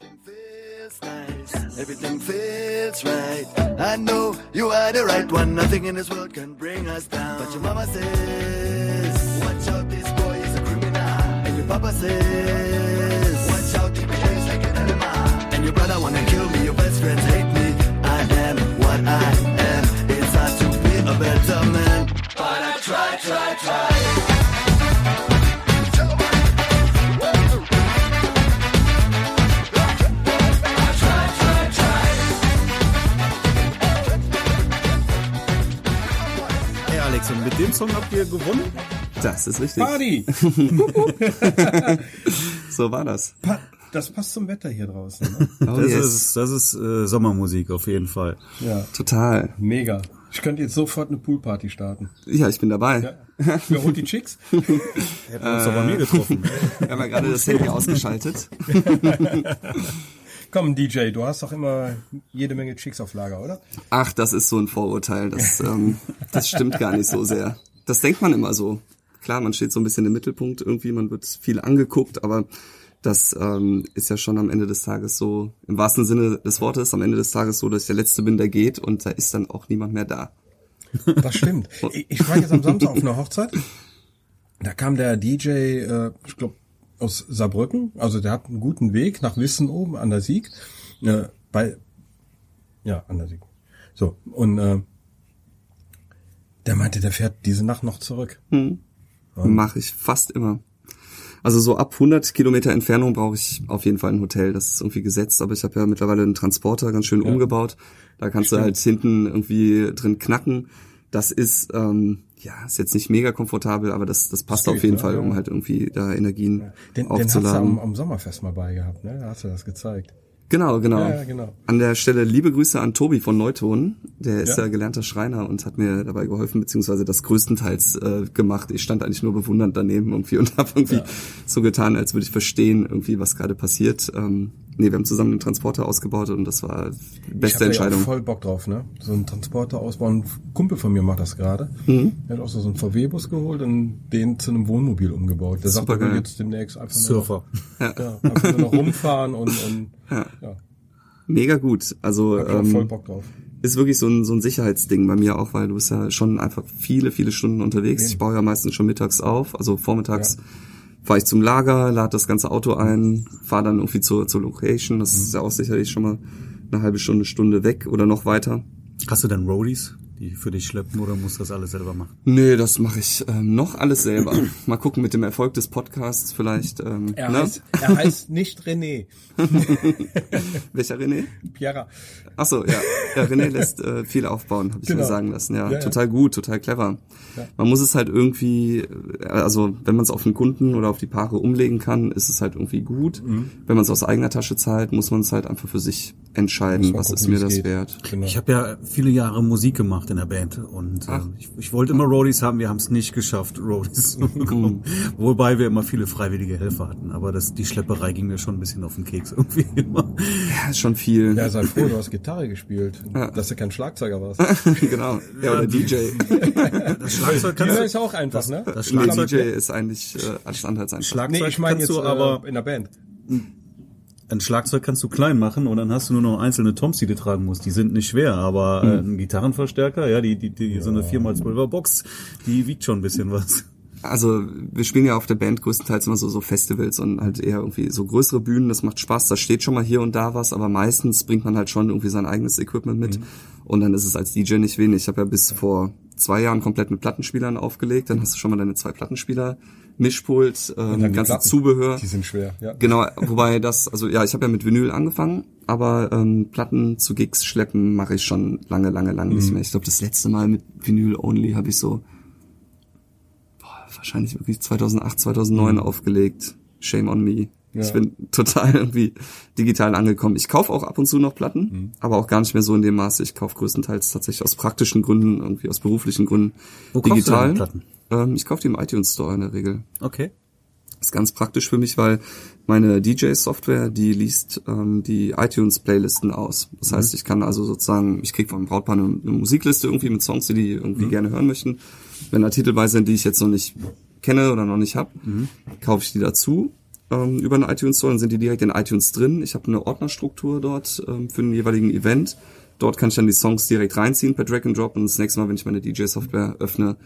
Everything feels nice. Everything feels right. I know you are the right one. Nothing in this world can bring us down. But your mama says, Watch out, this boy is a criminal. And your papa says, Watch out, he behaves like an animal. And your brother wanna kill me, your best friends hate me. I am what I am. It's hard to be a better man. But I try, try, try. Dem Song habt ihr gewonnen? Das ist richtig. Party! So war das. Pa das passt zum Wetter hier draußen. Ne? Oh, Das yes. ist, das ist äh, Sommermusik auf jeden Fall. Ja, Total. mega. Ich könnte jetzt sofort eine Poolparty starten. Ja, ich bin dabei. Ja. Wer holt die Chicks? Hätten wir uns doch bei mir getroffen. Wir haben ja gerade das Handy ausgeschaltet. Komm, DJ, du hast doch immer jede Menge Chicks auf Lager, oder? Ach, das ist so ein Vorurteil. Das, ähm, das stimmt gar nicht so sehr. Das denkt man immer so. Klar, man steht so ein bisschen im Mittelpunkt irgendwie, man wird viel angeguckt, aber das ähm, ist ja schon am Ende des Tages so, im wahrsten Sinne des Wortes, am Ende des Tages so, dass ich der Letzte bin, der geht und da ist dann auch niemand mehr da. Das stimmt. Ich, war jetzt am Samstag auf einer Hochzeit. Da kam der DJ, äh, ich glaube, aus Saarbrücken. Also der hat einen guten Weg nach Wissen oben an der Sieg. Äh, bei, ja, an der Sieg. So, und äh, der meinte, der fährt diese Nacht noch zurück. Mache ich fast immer. Also so ab 100 Kilometer Entfernung brauche ich auf jeden Fall ein Hotel. Das ist irgendwie gesetzt, aber ich habe ja mittlerweile einen Transporter ganz schön umgebaut. Da kannst du halt hinten irgendwie drin knacken. Das ist ähm, ja ist jetzt nicht mega komfortabel, aber das das passt geht, auf jeden ne? Fall, um Ja. halt irgendwie da Energien Den, den hast du aufzuladen. am, am Sommerfest mal bei gehabt, ne? Da hast du das gezeigt. Genau, genau. Ja, ja, genau. An der Stelle liebe Grüße an Tobi von Neuton. Der ist ja, Ja. gelernter Schreiner und hat mir dabei geholfen, beziehungsweise das größtenteils äh, gemacht. Ich stand eigentlich nur bewundernd daneben irgendwie und habe irgendwie so getan, als würde ich verstehen, irgendwie, was gerade passiert. Ähm, nee, wir haben zusammen den Transporter ausgebaut und das war die Ich beste hab da ja Entscheidung. auch voll Bock drauf, ne? So einen Transporter ausbauen. Ein Kumpel von mir macht das gerade. Mhm. Er hat auch so einen VW-Bus geholt und den zu einem Wohnmobil umgebaut. Der sagt, er will jetzt demnächst einfach nur Surfer. noch, ja, einfach nur noch rumfahren und, und ja. Mega gut. Also hab ich auch voll ähm, Bock drauf. ist wirklich so ein, so ein Sicherheitsding bei mir auch, weil du bist ja schon einfach viele, viele Stunden unterwegs. Ich baue ja meistens schon mittags auf, also vormittags Ja. Fahre ich zum Lager, lade das ganze Auto ein, fahre dann irgendwie zur, zur Location. Das Mhm. ist ja auch sicherlich schon mal eine halbe Stunde, Stunde weg oder noch weiter. Hast du denn Roadies, die für dich schleppen oder musst du das alles selber machen? Nee, das mache ich ähm, noch alles selber. mal gucken mit dem Erfolg des Podcasts vielleicht. Ähm, Er, ne? heißt, er heißt nicht René. Welcher René? Piera. Ach so, ja. Ja, René lässt äh, viel aufbauen, habe ich Genau. mir sagen lassen. Ja, Ja, ja. total gut, total clever. Man muss es halt irgendwie, äh, also wenn man es auf den Kunden oder auf die Paare umlegen kann, ist es halt irgendwie gut. Mhm. Wenn man es aus eigener Tasche zahlt, muss man es halt einfach für sich entscheiden, was gucken, ist mir das geht. wert. Genau. Ich habe ja viele Jahre Musik gemacht in der Band und äh, ich, ich wollte immer Roadies haben, wir haben es nicht geschafft, Roadies zu bekommen. Wobei wir immer viele freiwillige Helfer hatten, aber das, die Schlepperei ging mir schon ein bisschen auf den Keks irgendwie immer. Ja, ist schon viel. Ja, sei froh, du hast Gitarre gespielt, dass du kein Schlagzeuger warst. genau. Ja, oder DJ. Das Schlagzeug Ja, kannst ist auch einfach, ne? das Nee, Schlagzeug, DJ ist eigentlich äh, alles andere als einfach. Schlagzeug Nee, ich meine jetzt du aber äh, in der Band. Ein Schlagzeug kannst du klein machen und dann hast du nur noch einzelne Toms, die du tragen musst. Die sind nicht schwer, aber äh, ein Gitarrenverstärker, ja, die, die, die so eine 4x12er Box, die wiegt schon ein bisschen was. Also wir spielen ja auf der Band größtenteils immer so, so Festivals und halt eher irgendwie so größere Bühnen, das macht Spaß, da steht schon mal hier und da was, aber meistens bringt man halt schon irgendwie sein eigenes Equipment mit und dann ist es als DJ nicht wenig. Ich habe ja bis vor zwei Jahren komplett mit Plattenspielern aufgelegt, dann hast du schon mal deine zwei Plattenspieler, Mischpult, ähm, ganze Platten. Zubehör. Die sind schwer, ja. Genau, wobei das, also ja, ich habe ja mit Vinyl angefangen, aber ähm, Platten zu Gigs schleppen mache ich schon lange, lange, lange nicht mehr. Ich glaube, das letzte Mal mit Vinyl Only habe ich so boah, wahrscheinlich wirklich 2008, 2009 aufgelegt. Shame on me. Ich bin total irgendwie digital angekommen. Ich kaufe auch ab und zu noch Platten, aber auch gar nicht mehr so in dem Maße. Ich kaufe größtenteils tatsächlich aus praktischen Gründen, irgendwie aus beruflichen Gründen Wo kaufst du digital. Platten? Ähm, ich kaufe die im iTunes Store in der Regel Okay. ist ganz praktisch für mich, weil meine DJ-Software, die liest ähm, die iTunes-Playlisten aus. Das heißt, ich kann also sozusagen, ich krieg vom Brautpaar eine, eine Musikliste irgendwie mit Songs, die die irgendwie gerne hören möchten. Wenn da Titel bei sind, die ich jetzt noch nicht kenne oder noch nicht habe, kaufe ich die dazu ähm, über einen iTunes Store, dann sind die direkt in iTunes drin. Ich habe eine Ordnerstruktur dort ähm, für den jeweiligen Event. Dort kann ich dann die Songs direkt reinziehen per Drag and Drop und das nächste Mal, wenn ich meine DJ-Software öffne,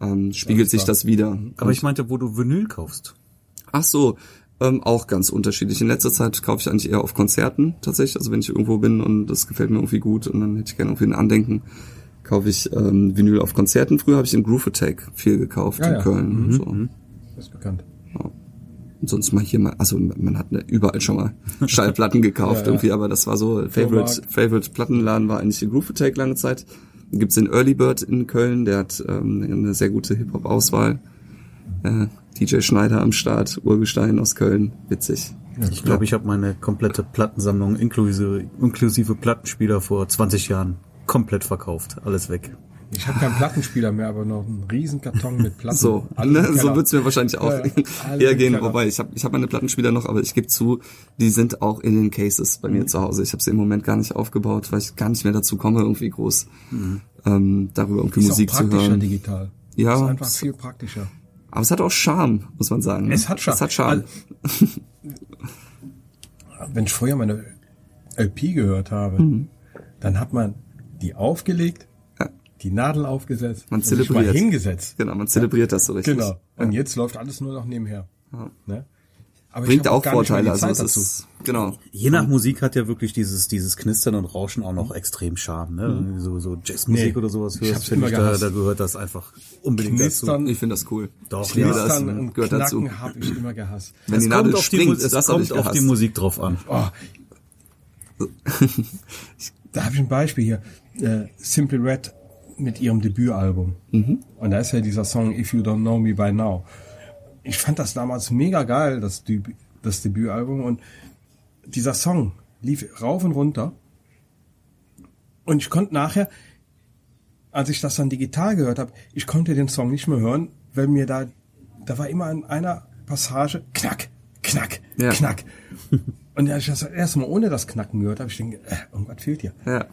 ähm, spiegelt sich das wieder. Aber ich meinte, wo du Vinyl kaufst. Ach so, ähm, auch ganz unterschiedlich. In letzter Zeit kaufe ich eigentlich eher auf Konzerten tatsächlich. Also wenn ich irgendwo bin und das gefällt mir irgendwie gut und dann hätte ich gerne irgendwie ein Andenken, kaufe ich ähm, Vinyl auf Konzerten. Früher habe ich in Groove Attack viel gekauft Ja, in ja. Köln. So. Das ist bekannt. Und sonst mal hier mal, also man hat ne, überall schon mal Schallplatten gekauft Ja, ja. irgendwie, aber das war so, Favorite. Favorite Plattenladen war eigentlich die Groove Attack lange Zeit. Gibt's den Early Bird in Köln, der hat ähm, eine sehr gute Hip-Hop-Auswahl. Äh, DJ Schneider am Start, Urgestein aus Köln, witzig. Ich glaube, ich habe meine komplette Plattensammlung inklusive, inklusive Plattenspieler vor 20 Jahren komplett verkauft. Alles weg. Ich habe keinen Plattenspieler mehr, aber noch einen riesen Karton mit Platten. So, ne, so wird's mir wahrscheinlich auch Ja, eher gehen. Wobei, ich habe ich hab meine Plattenspieler noch, aber ich gebe zu, die sind auch in den Cases bei mir Mhm. zu Hause. Ich habe sie im Moment gar nicht aufgebaut, weil ich gar nicht mehr dazu komme, irgendwie groß ähm, darüber irgendwie Mhm. Ist Musik auch zu praktischer hören. digital. Ja. Ist einfach viel praktischer. Aber es hat auch Charme, muss man sagen. ne? Es hat Charme. Es hat Charme. Wenn ich früher meine LP gehört habe, Mhm. dann hat man die aufgelegt. Die Nadel aufgesetzt, Man und sich mal zelebriert. hingesetzt. Genau, man zelebriert das so richtig. Genau. Und jetzt läuft alles nur noch nebenher. Ne? Aber ich Bringt auch mehr Vorteile. die Also es dazu. ist, genau. Je nach Musik hat ja wirklich dieses, dieses Knistern und Rauschen auch noch extrem Charme. Ne? Wenn du So, so Jazzmusik Nee, oder sowas ich hörst, hab's finde ich, da, da gehört das einfach unbedingt Knistern, Ich finde das cool. Doch, ich ja, das. Knistern und Gehört dazu. Knacken habe ich immer gehasst. Wenn dazu. die Es Nadel kommt auf die, springt, Mu- es das ich kommt auf die. Musik drauf an. Oh. da habe ich ein Beispiel hier. Äh, Simple Red mit ihrem Debütalbum. Mhm. Und da ist ja dieser Song If You Don't Know Me By Now. Ich fand das damals mega geil, das, Debü das Debütalbum. Und dieser Song lief rauf und runter. Und ich konnte nachher, als ich das dann digital gehört habe, ich konnte den Song nicht mehr hören, weil mir da, da war immer in einer Passage knack, knack, Ja. knack. Und als ich das erste Mal ohne das Knacken gehört habe, ich denke, äh, irgendwas fehlt hier. Ja.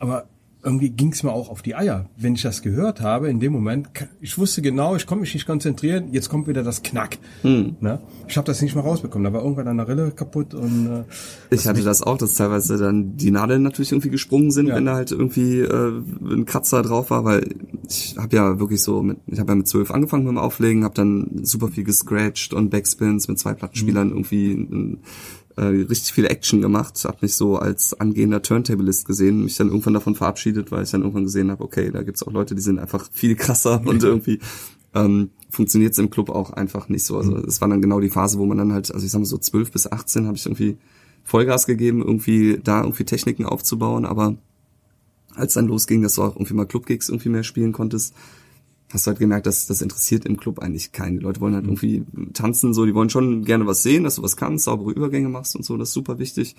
Aber irgendwie ging es mir auch auf die Eier. Wenn ich das gehört habe, in dem Moment, ich wusste genau, ich konnte mich nicht konzentrieren, jetzt kommt wieder das Knack. Hm. Ne? Ich habe das nicht mehr rausbekommen. Da war irgendwann eine Rille kaputt und äh, Ich hatte das auch, dass teilweise dann die Nadeln natürlich irgendwie gesprungen sind, Ja. wenn da halt irgendwie äh, ein Kratzer drauf war, weil ich habe ja wirklich so mit, ich habe ja mit zwölf angefangen mit dem Auflegen, habe dann super viel gescratcht und Backspins mit zwei Plattenspielern Mhm. irgendwie äh, richtig viel Action gemacht, habe mich so als angehender Turntablist gesehen, mich dann irgendwann davon verabschiedet, weil ich dann irgendwann gesehen habe, okay, da gibt's auch Leute, die sind einfach viel krasser und irgendwie ähm, funktioniert es im Club auch einfach nicht so. Also es war dann genau die Phase, wo man dann halt, also ich sag mal so 12 bis 18 habe ich irgendwie Vollgas gegeben, irgendwie da irgendwie Techniken aufzubauen, aber als dann losging, dass du auch irgendwie mal Clubgigs irgendwie mehr spielen konntest, hast du halt gemerkt, dass das interessiert im Club eigentlich keinen. Die Leute wollen halt irgendwie tanzen, so, die wollen schon gerne was sehen, dass du was kannst, saubere Übergänge machst und so, das ist super wichtig.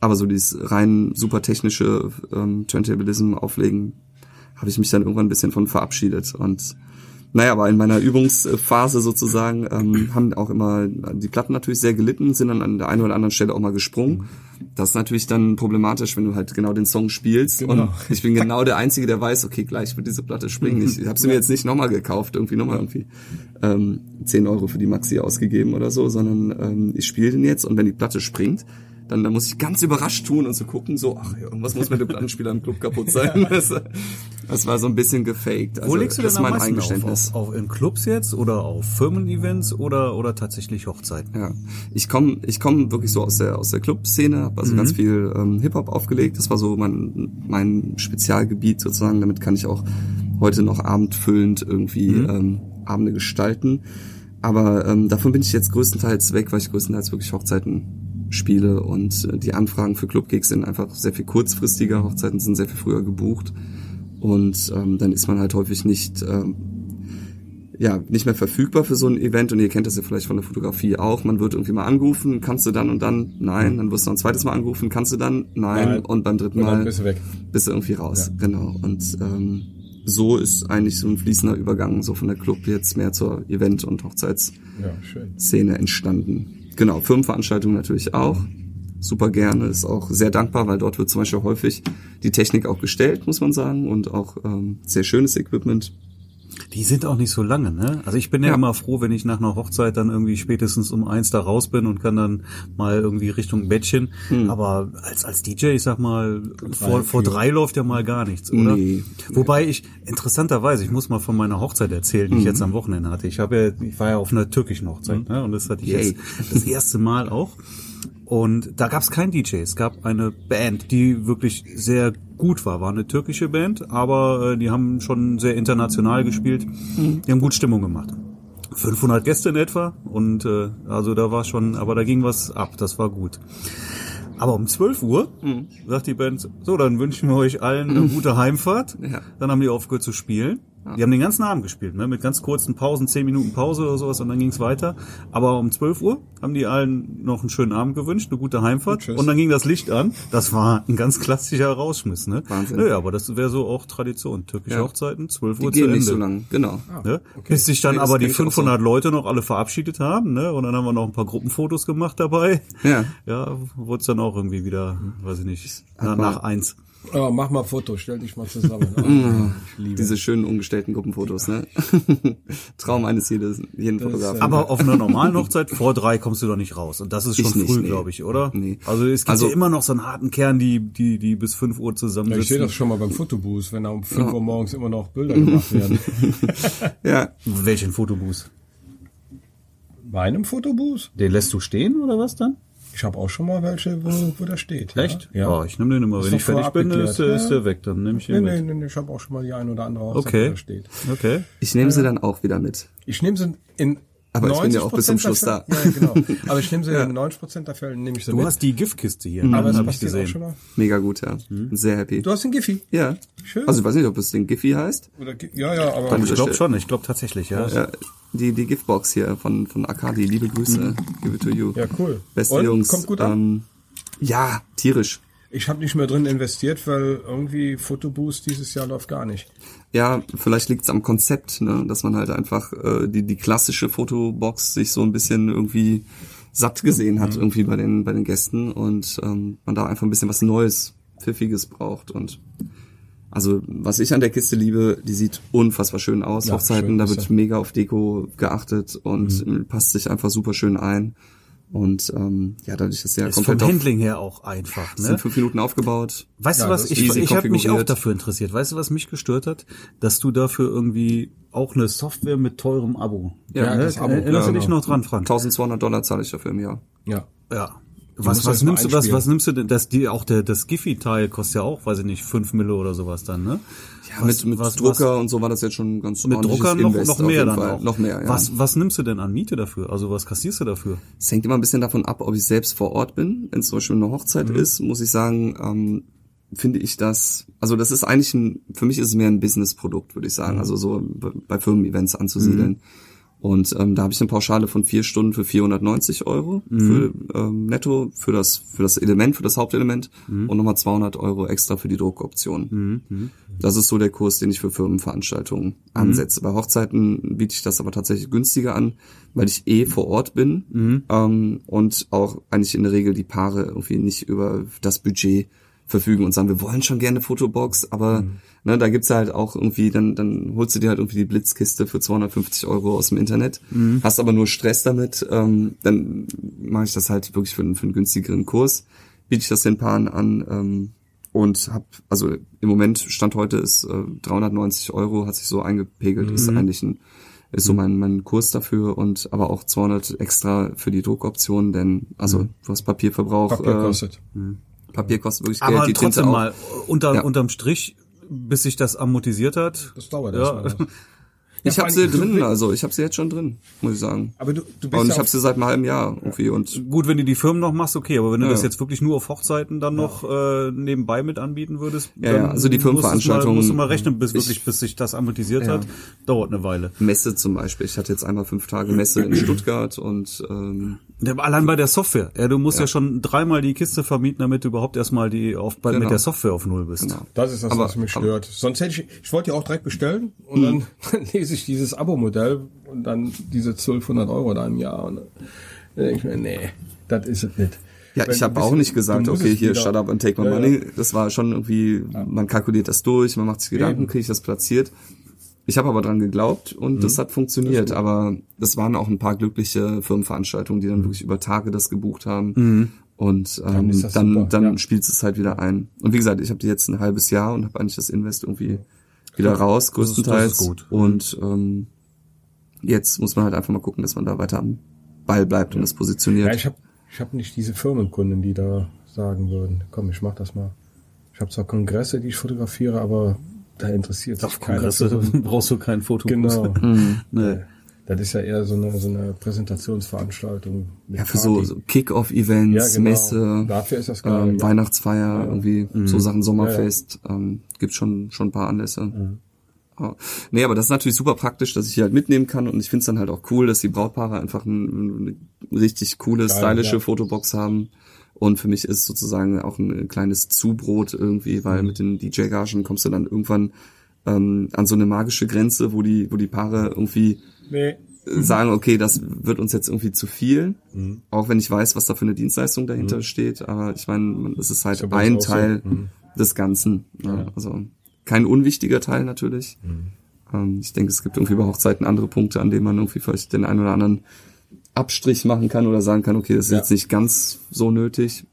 Aber so dieses rein super technische ähm, Turntablism auflegen, habe ich mich dann irgendwann ein bisschen von verabschiedet. Und naja, aber in meiner Übungsphase sozusagen ähm, haben auch immer die Platten natürlich sehr gelitten, sind dann an der einen oder anderen Stelle auch mal gesprungen. Das ist natürlich dann problematisch, wenn du halt genau den Song spielst. Genau. Und ich bin genau der Einzige, der weiß, okay, gleich wird diese Platte springen. Ich, habe sie mir jetzt nicht nochmal gekauft, irgendwie nochmal irgendwie ähm, 10 Euro für die Maxi ausgegeben oder so, sondern ähm, ich spiele den jetzt und wenn die Platte springt, dann, dann muss ich ganz überrascht tun und so gucken, so, ach, irgendwas muss mit dem Plattenspieler im Club kaputt sein. Das, das war so ein bisschen gefaked. Also, Wo legst du das denn am meisten auf, Eingeständnis. auf, auf? In Clubs jetzt oder auf Firmen-Events oder, oder tatsächlich Hochzeiten? Ja, ich komme ich komm wirklich so aus der aus der Club-Szene, habe also ganz viel ähm, Hip-Hop aufgelegt. Das war so mein mein Spezialgebiet sozusagen. Damit kann ich auch heute noch abendfüllend irgendwie ähm, Abende gestalten. Aber ähm, davon bin ich jetzt größtenteils weg, weil ich größtenteils wirklich Hochzeiten spiele und äh, die Anfragen für Clubgigs sind einfach sehr viel kurzfristiger. Hochzeiten sind sehr viel früher gebucht und ähm, dann ist man halt häufig nicht ähm, ja, nicht mehr verfügbar für so ein Event und ihr kennt das ja vielleicht von der Fotografie auch. Man wird irgendwie mal angerufen, kannst du dann und dann? Nein. Dann wirst du ein zweites Mal angerufen, kannst du dann? Nein. Nein. Und beim dritten Mal bist du weg. bist du irgendwie raus. Ja. Genau. Und ähm, so ist eigentlich so ein fließender Übergang so von der Club jetzt mehr zur Event- und Hochzeitsszene Ja, entstanden. Genau, Firmenveranstaltungen natürlich auch. Super gerne, ist auch sehr dankbar, weil dort wird zum Beispiel häufig die Technik auch gestellt, muss man sagen, und auch ähm, sehr schönes Equipment. Die sind auch nicht so lange, ne? Also ich bin ja, Ja. immer froh, wenn ich nach einer Hochzeit dann irgendwie spätestens um eins da raus bin und kann dann mal irgendwie Richtung Bettchen. Hm. Aber als, als DJ, ich sag mal, vor, vor vier. drei läuft ja mal gar nichts, oder? Nee. Wobei ich, interessanterweise, ich muss mal von meiner Hochzeit erzählen, Mhm. die ich jetzt am Wochenende hatte. Ich habe ja, ich war ja auf einer türkischen Hochzeit, ne? Und das hatte ich Yay. jetzt das erste Mal auch. Und da gab es kein DJ, es gab eine Band, die wirklich sehr gut war. War eine türkische Band, aber äh, die haben schon sehr international gespielt. Die haben gut Stimmung gemacht. 500 Gäste in etwa und äh, also da war schon, aber da ging was ab, das war gut. Aber um 12 Uhr sagt die Band, so, dann wünschen wir euch allen eine gute Heimfahrt. Ja. Dann haben die aufgehört zu spielen. Die haben den ganzen Abend gespielt, ne? mit ganz kurzen Pausen, 10 Minuten Pause oder sowas und dann ging's weiter. Aber um 12 Uhr haben die allen noch einen schönen Abend gewünscht, eine gute Heimfahrt tschüss. und dann ging das Licht an. Das war ein ganz klassischer Rausschmiss. Ne? Wahnsinn. Naja, aber das wäre so auch Tradition. Türkische Ja. Hochzeiten, 12 Die Uhr zu gehen Ende. nicht so lang, genau. Ne? Bis sich dann das aber die kenn ich auch 500 Leute noch alle verabschiedet haben, ne? Und dann haben wir noch ein paar Gruppenfotos gemacht dabei. Ja. Ja, wurde es dann auch irgendwie wieder, weiß ich nicht, na, mal- nach eins. Ja, mach mal Foto, stell dich mal zusammen. Oh, ich liebe. Diese schönen umgestellten Gruppenfotos, ne? Traum eines jedes, jeden Fotografen. Aber auf einer normalen Hochzeit vor drei kommst du doch nicht raus. Und das ist schon Ich nicht, früh, nee. glaube ich, oder? Nee. Also es gibt Also- ja immer noch so einen harten Kern, die, die, die bis 5 Uhr Ja, zusammensitzen. ich sehe das schon mal beim Fotobooth, wenn da um 5 Uhr morgens immer noch Bilder gemacht werden. ja, Welchen Fotobooth? Bei einem Fotobooth? Den lässt du stehen oder was dann? Ich habe auch schon mal welche, wo, wo der steht. Echt? Ja. Oh, ich nehme den immer. Ist Wenn ich fertig bin, ist, geklärt. der- ist Ja. der weg. Dann nehme ich Nee, ihn nee, mit. nee, nee, ich habe auch schon mal die ein oder andere wo Okay. der steht. Okay. ich nehme sie dann auch wieder mit. Ich nehme sie in Aber ich bin ja auch bis zum 90% Schluss Fälle- Ja, genau. Aber ich nehme sie in 90% der Fälle, nehme ich sie Du mit. hast die Giftkiste hier. aber es habe ich passiert auch schon gesehen. mal. Mega gut, ja. Sehr happy. Du hast den Giphy. Ja. Schön. Also ich weiß nicht, ob es den Giphy heißt. Oder, ja, ja, aber Dann- Ich glaube schon, ich glaube tatsächlich, ja. Ja, die, die Giftbox hier von, von Akadi. Liebe Grüße. Give it to you. ja, cool. Beste Und, Jungs. kommt gut an. Ähm, ja, tierisch. Ich habe nicht mehr drin investiert, weil irgendwie Fotoboost dieses Jahr läuft gar nicht. Ja, vielleicht liegt's am Konzept, ne? dass man halt einfach äh, die, die klassische Fotobox sich so ein bisschen irgendwie satt gesehen hat irgendwie bei den bei den Gästen und ähm, man da einfach ein bisschen was Neues, Pfiffiges braucht und also was ich an der Kiste liebe, die sieht unfassbar schön aus. Ja, Hochzeiten, schön da wird. Mhm. mega auf Deko geachtet und passt sich einfach super schön ein. Und ähm, ja, dadurch, dass ja Ist vom komplett auf, Handling her auch einfach. sind Ne? fünf Minuten aufgebaut. Weißt Ja, du was, ich, ist ich habe mich auch dafür interessiert. Weißt du, was mich gestört hat? Dass du dafür irgendwie auch eine Software mit teurem Abo. Ja, ne? das Abo, Erinnerst du ja, dich genau. noch dran, Frank? 1200 Dollar zahle ich dafür im Jahr. Ja. Ja. Was, was nimmst du, was, was nimmst du denn, das, die, auch der, das Giphy-Teil kostet ja auch, weiß ich nicht, 5 Mille oder sowas dann, ne? Ja, mit, mit was- Drucker und so war das jetzt schon ganz Mit Drucker noch, Invest noch mehr dann Fall. auch. Noch mehr, ja. Was, was nimmst du denn an Miete dafür? Also was kassierst du dafür? Es hängt immer ein bisschen davon ab, ob ich selbst vor Ort bin. Wenn es zum Beispiel eine Hochzeit Mhm. ist, muss ich sagen, ähm, finde ich das, also das ist eigentlich ein, für mich ist es mehr ein Business-Produkt, würde ich Mhm. sagen. Also so bei- bei Firmen-Events anzusiedeln. Und ähm, da habe ich eine Pauschale von vier Stunden für 490 Euro Mhm. für ähm, netto für das für das Element, für das Hauptelement Mhm. und nochmal 200 Euro extra für die Druckoption. Das ist so der Kurs, den ich für Firmenveranstaltungen Mhm. ansetze. Bei Hochzeiten biete ich das aber tatsächlich günstiger an, weil ich eh vor Ort bin Mhm. ähm, und auch eigentlich in der Regel die Paare irgendwie nicht über das Budget verfügen und sagen, wir wollen schon gerne eine Fotobox, aber Mhm. ne, da gibt's halt auch irgendwie, dann, dann holst du dir halt irgendwie die Blitzkiste für 250 Euro aus dem Internet, Mhm. hast aber nur Stress damit, ähm, dann mache ich das halt wirklich für, einen- für einen günstigeren Kurs, biete ich das den Paaren an ähm, und habe, also im Moment, Stand heute ist äh, 390 Euro, hat sich so eingepegelt, ist Mhm. eigentlich ein ist so mein, mein Kurs dafür und aber auch 200 extra für die Druckoption, denn also du hast Papierverbrauch, Papier äh, kostet. Papier kostet wirklich Geld, Aber die Tinte trotzdem auch. mal, unter, Ja. unterm Strich, bis sich das amortisiert hat. Das dauert Ja. erstmal. Ich Ja, habe sie drin, also ich habe sie jetzt schon drin, muss ich sagen. Aber du, du bist Und ja ich habe auch- sie seit einem halben Jahr irgendwie und Gut, wenn du die Firmen noch machst, okay, aber wenn du Ja. das jetzt wirklich nur auf Hochzeiten dann noch äh, nebenbei mit anbieten würdest, Ja, dann ja, also die musst du Firmenveranstaltungen- Mal, musst du mal rechnen, bis Ich- wirklich, bis sich das amortisiert Ja. hat, dauert eine Weile. Messe zum Beispiel. Ich hatte jetzt einmal fünf Tage Messe in Stuttgart und ähm, Ja, Allein bei der Software. Ja, du musst ja, schon dreimal die Kiste vermieten, damit du überhaupt erstmal die auf, bei, Genau. mit der Software auf Null bist. genau. Das ist das, Aber- was mich aber- stört. Sonst hätte ich, ich wollte ja auch direkt bestellen und dann, dann lese ich dieses Abo-Modell und dann diese 1200 Euro da im Jahr und dann denke ich mir, nee, das ist es nicht. Ja, Wenn ich habe auch nicht gesagt, okay, hier shut up and take my Ja, ja. money. Das war schon irgendwie, man kalkuliert das durch, man macht sich Gedanken, kriege ich das platziert. Ich habe aber dran geglaubt und mhm. das hat funktioniert. Das aber es waren auch ein paar glückliche Firmenveranstaltungen, die dann wirklich über Tage das gebucht haben. Mhm. Und ähm, dann, dann, dann ja. spielt es halt wieder ein. Und wie gesagt, ich habe die jetzt ein halbes Jahr und habe eigentlich das Invest irgendwie wieder raus, größtenteils. Das ist, das ist. Und ähm, jetzt muss man halt einfach mal gucken, dass man da weiter am Ball bleibt ja. und das positioniert. Ja, ich habe ich hab nicht diese Firmenkunden, die da sagen würden, komm, ich mach das mal. Ich habe zwar Kongresse, die ich fotografiere, aber da interessiert sich keiner. brauchst du kein Foto. Genau. Mhm. Nee. Das ist ja eher so eine, so eine Präsentationsveranstaltung. Ja, für so, so Kick-Off-Events, ja, genau. Messe, Dafür ist das geil, ähm, ja. Weihnachtsfeier, ja. irgendwie mhm. so Sachen Sommerfest. Ähm, gibt schon schon ein paar Anlässe. Mhm. Oh. Nee, aber das ist natürlich super praktisch, dass ich hier halt mitnehmen kann und ich finde es dann halt auch cool, dass die Brautpaare einfach ein, eine richtig coole, geil, stylische Fotobox haben. Und für mich ist sozusagen auch ein kleines Zubrot irgendwie, weil mhm. mit den DJ-Gagen kommst du dann irgendwann ähm, an so eine magische Grenze, wo die, wo die Paare irgendwie nee. sagen, okay, das wird uns jetzt irgendwie zu viel, mhm. auch wenn ich weiß, was da für eine Dienstleistung dahinter mhm. steht. Aber ich meine, es ist halt ein Teil so. Mhm. des Ganzen. Ja. Ja. Also kein unwichtiger Teil natürlich. Mhm. Ähm, ich denke, es gibt irgendwie bei Hochzeiten andere Punkte, an denen man irgendwie vielleicht den einen oder anderen Abstrich machen kann oder sagen kann, okay, das ist ja. jetzt nicht ganz so nötig.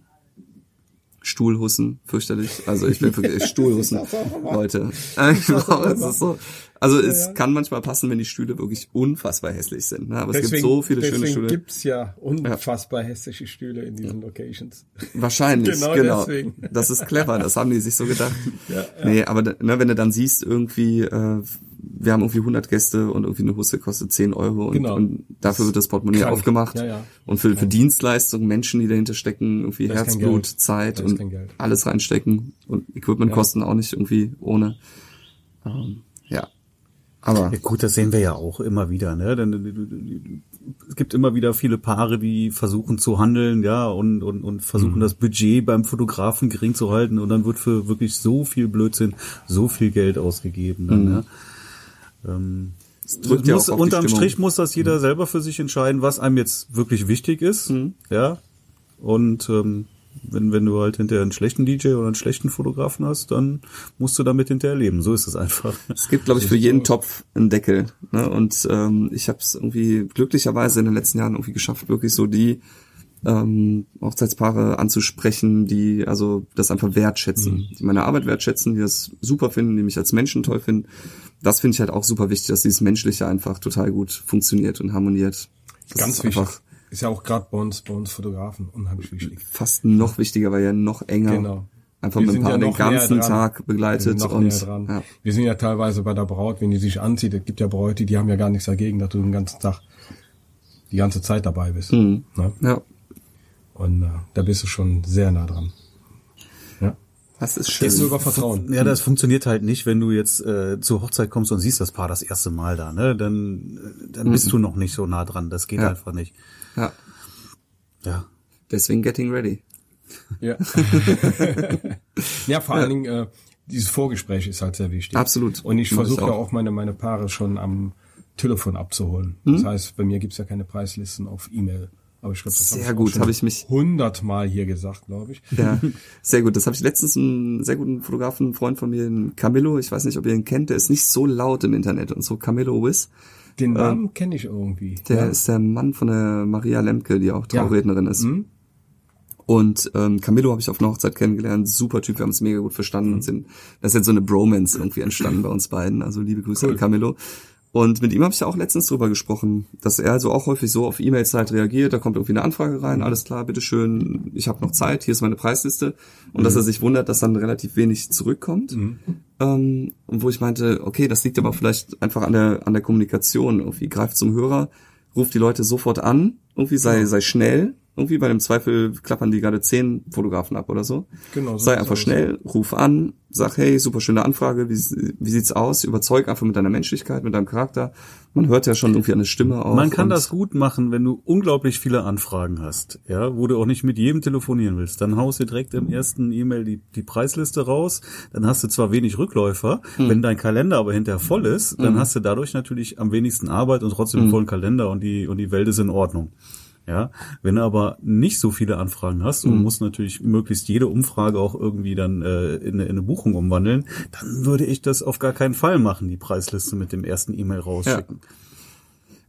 Stuhlhussen, fürchterlich. Also ich bin wirklich Stuhlhussen, Leute. so. Also es ja. kann manchmal passen, wenn die Stühle wirklich unfassbar hässlich sind. Ne? Aber deswegen, es gibt so viele schöne Stühle. Deswegen gibt's ja unfassbar ja. hässliche Stühle in diesen Locations. Wahrscheinlich, genau. genau. Deswegen. Das ist clever, das haben die sich so gedacht. Ja, ja. Nee, aber ne, wenn du dann siehst, irgendwie, äh, wir haben irgendwie 100 Gäste und irgendwie eine Husse kostet 10 Euro und, genau. und dafür wird das Portemonnaie Krank. aufgemacht. Ja, ja. Und für, für Dienstleistungen, Menschen, die dahinter stecken, irgendwie das Herzblut, Zeit und alles reinstecken und Equipmentkosten ja. auch nicht irgendwie ohne. Ähm, ja. Aber ja, gut, das sehen wir ja auch immer wieder, ne? Denn es gibt immer wieder viele Paare, die versuchen zu handeln, ja, und, und, und versuchen mhm. das Budget beim Fotografen gering zu halten und dann wird für wirklich so viel Blödsinn so viel Geld ausgegeben. Dann, mhm. ja? Ähm, muss, unterm Strich muss das jeder mhm. selber für sich entscheiden, was einem jetzt wirklich wichtig ist. Mhm. Ja. Und ähm, wenn, wenn du halt hinterher einen schlechten DJ oder einen schlechten Fotografen hast, dann musst du damit hinterher leben. So ist es einfach. Es gibt, glaube ich, für jeden Topf einen Deckel. Ne? Und ähm, ich habe es irgendwie glücklicherweise in den letzten Jahren irgendwie geschafft, wirklich so die ähm, Hochzeitspaare anzusprechen, die also das einfach wertschätzen, mhm. die meine Arbeit wertschätzen, die das super finden, die mich als Menschen toll finden das finde ich halt auch super wichtig, dass dieses Menschliche einfach total gut funktioniert und harmoniert. Das Ganz ist wichtig. Einfach ist ja auch gerade bei uns, bei uns Fotografen unheimlich wichtig. Fast noch wichtiger, weil ja noch enger. Genau. Einfach wir mit ein paar ja den ganzen Tag begleitet und ja. wir sind ja teilweise bei der Braut, wenn die sich anzieht, es gibt ja Bräute, die haben ja gar nichts dagegen, dass du den ganzen Tag die ganze Zeit dabei bist. Mhm. Ne? Ja. Und äh, da bist du schon sehr nah dran. Das ist schön. Jetzt über Vertrauen. Ja, das funktioniert halt nicht, wenn du jetzt äh, zur Hochzeit kommst und siehst das Paar das erste Mal da, ne? Dann, äh, dann bist mhm. du noch nicht so nah dran. Das geht ja. einfach nicht. Ja. Ja. Deswegen getting ready. Ja. ja, vor allen Dingen, äh, dieses Vorgespräch ist halt sehr wichtig. Absolut. Und ich versuche ja auch meine, meine Paare schon am Telefon abzuholen. Mhm. Das heißt, bei mir gibt's ja keine Preislisten auf E-Mail. Aber ich glaube, das sehr hab gut, habe ich mich hundertmal hier gesagt, glaube ich. Ja, sehr gut. Das habe ich letztens einen sehr guten Fotografen, einen Freund von mir, Camillo. Ich weiß nicht, ob ihr ihn kennt. Der ist nicht so laut im Internet und so. Camillo Wiss. Den Namen ähm, kenne ich irgendwie. Der ja. ist der Mann von der Maria Lemke, die auch Traurednerin ja. ist. Mhm. Und ähm, Camillo habe ich auf einer Hochzeit kennengelernt, super Typ, wir haben es mega gut verstanden mhm. und sind, da ist jetzt so eine Bromance irgendwie entstanden bei uns beiden. Also liebe Grüße cool. an Camillo. Und mit ihm habe ich ja auch letztens drüber gesprochen, dass er also auch häufig so auf E-Mails halt reagiert, da kommt irgendwie eine Anfrage rein, alles klar, bitteschön, ich habe noch Zeit, hier ist meine Preisliste. Und mhm. dass er sich wundert, dass dann relativ wenig zurückkommt. Mhm. Ähm, und wo ich meinte, okay, das liegt aber vielleicht einfach an der, an der Kommunikation. Irgendwie greift zum Hörer, ruft die Leute sofort an, irgendwie sei, genau. sei schnell irgendwie bei dem Zweifel klappern die gerade zehn Fotografen ab oder so. Genau. So Sei einfach schnell, ruf an, sag, hey, super schöne Anfrage, wie, wie sieht's aus? Überzeug einfach mit deiner Menschlichkeit, mit deinem Charakter. Man hört ja schon irgendwie eine Stimme auf. Man kann das gut machen, wenn du unglaublich viele Anfragen hast, ja, wo du auch nicht mit jedem telefonieren willst. Dann haust du direkt im ersten E-Mail die, die Preisliste raus. Dann hast du zwar wenig Rückläufer, hm. wenn dein Kalender aber hinterher voll ist, dann hm. hast du dadurch natürlich am wenigsten Arbeit und trotzdem einen hm. vollen Kalender und die, und die Welt ist in Ordnung. Ja, wenn du aber nicht so viele Anfragen hast und musst natürlich möglichst jede Umfrage auch irgendwie dann äh, in, eine, in eine Buchung umwandeln, dann würde ich das auf gar keinen Fall machen, die Preisliste mit dem ersten E-Mail rausschicken.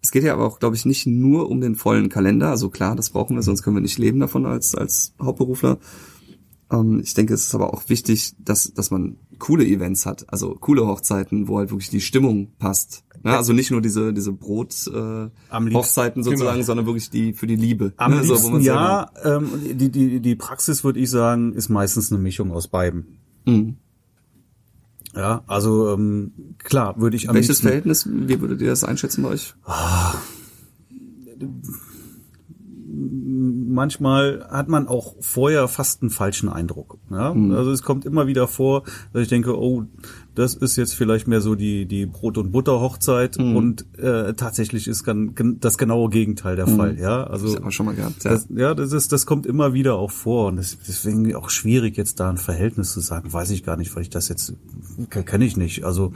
Es geht ja aber auch, glaube ich, nicht nur um den vollen Kalender. Also klar, das brauchen wir, sonst können wir nicht leben davon als, als Hauptberufler. Ähm, ich denke, es ist aber auch wichtig, dass, dass man coole Events hat, also coole Hochzeiten, wo halt wirklich die Stimmung passt. Ne? Also nicht nur diese, diese Brot äh, liebsten- Hochzeiten sozusagen, Genau. sondern wirklich die für die Liebe. Am ne? So, liebsten man ja, ähm, die, die, die Praxis, würde ich sagen, ist meistens eine Mischung aus beiden. Mhm. Ja, also ähm, klar, würde ich am Welches liebsten, Verhältnis, wie würdet ihr das einschätzen bei euch? Manchmal hat man auch vorher fast einen falschen Eindruck. Ja? Mhm. Also es kommt immer wieder vor, dass ich denke, oh, das ist jetzt vielleicht mehr so die die Brot und Butter Hochzeit Mhm. und äh, tatsächlich ist gan, gen- das genaue Gegenteil der Fall. Ja, also Mhm. Das schon mal gehabt. Ja. Das, ja, das ist, das kommt immer wieder auch vor und das, deswegen auch schwierig jetzt da ein Verhältnis zu sagen. Weiß ich gar nicht, weil ich das jetzt kenne ich nicht. Also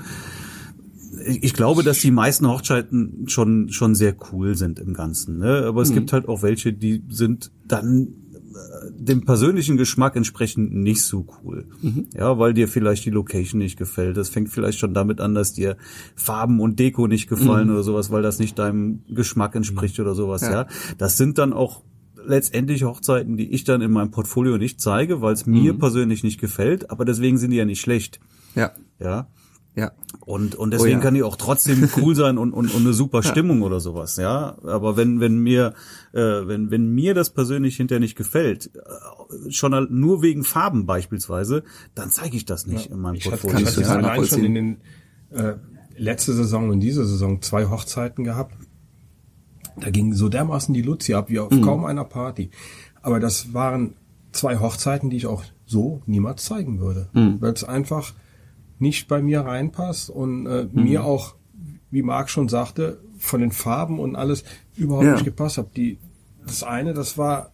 ich, glaube, dass die meisten Hochzeiten schon schon sehr cool sind im Ganzen. Ne? Aber es gibt halt auch welche, die sind dann äh, dem persönlichen Geschmack entsprechend nicht so cool. Ja, weil dir vielleicht die Location nicht gefällt. Das fängt vielleicht schon damit an, dass dir Farben und Deko nicht gefallen oder sowas, weil das nicht deinem Geschmack entspricht oder sowas. Ja, Ja. das sind dann auch letztendlich Hochzeiten, die ich dann in meinem Portfolio nicht zeige, weil es mir persönlich nicht gefällt. Aber deswegen sind die ja nicht schlecht. ja, Ja. Ja. Und, und deswegen Oh ja. kann die auch trotzdem cool sein und, und, und eine super Stimmung oder sowas, ja. Aber wenn, wenn mir, äh, wenn, wenn mir das persönlich hinterher nicht gefällt, äh, schon nur wegen Farben beispielsweise, dann zeige ich das nicht in meinem Ich Portfolio. ich hatte allein schon in den äh, letzte Saison und diese Saison zwei Hochzeiten gehabt. Da ging so dermaßen die Luzi ab wie auf kaum einer Party. Aber das waren zwei Hochzeiten, die ich auch so niemals zeigen würde, weil es einfach nicht bei mir reinpasst und äh, mir auch, wie Marc schon sagte, von den Farben und alles überhaupt Ja. nicht gepasst hat. Die das eine, das war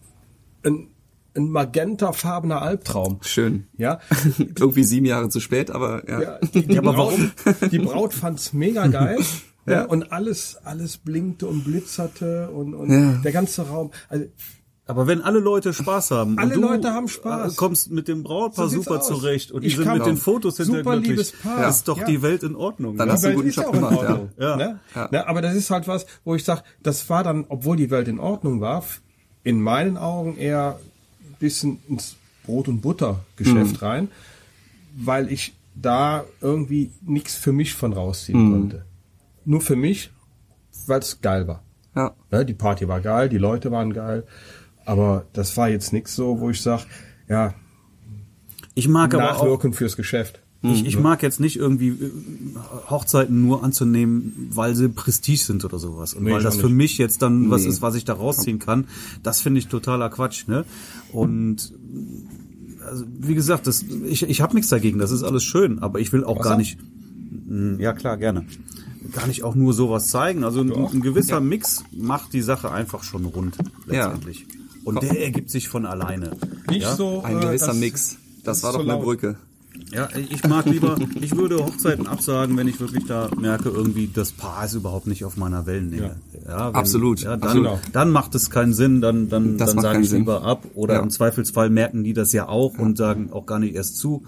ein, ein magentafarbener Albtraum. Schön. Ja, Irgendwie sieben Jahre zu spät, aber ja. ja, die, die, aber Braut, warum? die Braut fand's mega geil. ja. Ja. und alles, alles blinkte und blitzerte und, und der ganze Raum. Also, Aber wenn alle Leute Spaß haben, Alle und du Leute haben Spaß. äh, kommst mit dem Brautpaar So super aus. zurecht und die Ich sind kam mit den auch. Fotos hinterher Super glücklich, liebes Paar. ist doch Ja. die Welt in Ordnung. Dann ja? hast du die einen Welt guten ist Job ja auch in gemacht, ja. Ordnung. Ja. Ne? Ja. Ne? Aber das ist halt was, wo ich sag, das war dann, obwohl die Welt in Ordnung war, in meinen Augen eher ein bisschen ins Brot- und Butter-Geschäft Mhm. rein, weil ich da irgendwie nichts für mich von rausziehen Mhm. konnte. Nur für mich, weil es geil war. Ja. Ne, die Party war geil, die Leute waren geil, aber das war jetzt nichts so, wo ich sag, ja, Ich mag aber auch, Nachwirkung fürs Geschäft. Ich, ich mag jetzt nicht irgendwie äh, Hochzeiten nur anzunehmen, weil sie Prestige sind oder sowas. Und Nee, weil das für nicht. mich jetzt dann was Nee. ist, was ich da rausziehen kann. Das finde ich totaler Quatsch, ne? Und also, wie gesagt, das, ich, ich habe nichts dagegen, das ist alles schön, aber ich will auch Wasser? gar nicht. Mm, Ja, klar, gerne. Gar nicht auch nur sowas zeigen. Also ein, ein gewisser Mix macht die Sache einfach schon rund, Ja. Und der ergibt sich von alleine. Nicht ja? so Ein äh, gewisser das- Mix. Das, das war doch so eine laut. Brücke. Ja, ich mag lieber, ich würde Hochzeiten absagen, wenn ich wirklich da merke, irgendwie das Paar ist überhaupt nicht auf meiner Wellenlänge. Ja, wenn, Absolut, Ja, dann, absolut. dann macht es keinen Sinn, dann, dann, Das dann sage ich Sinn. lieber ab. Oder Ja. im Zweifelsfall merken die das ja auch und sagen auch gar nicht erst zu.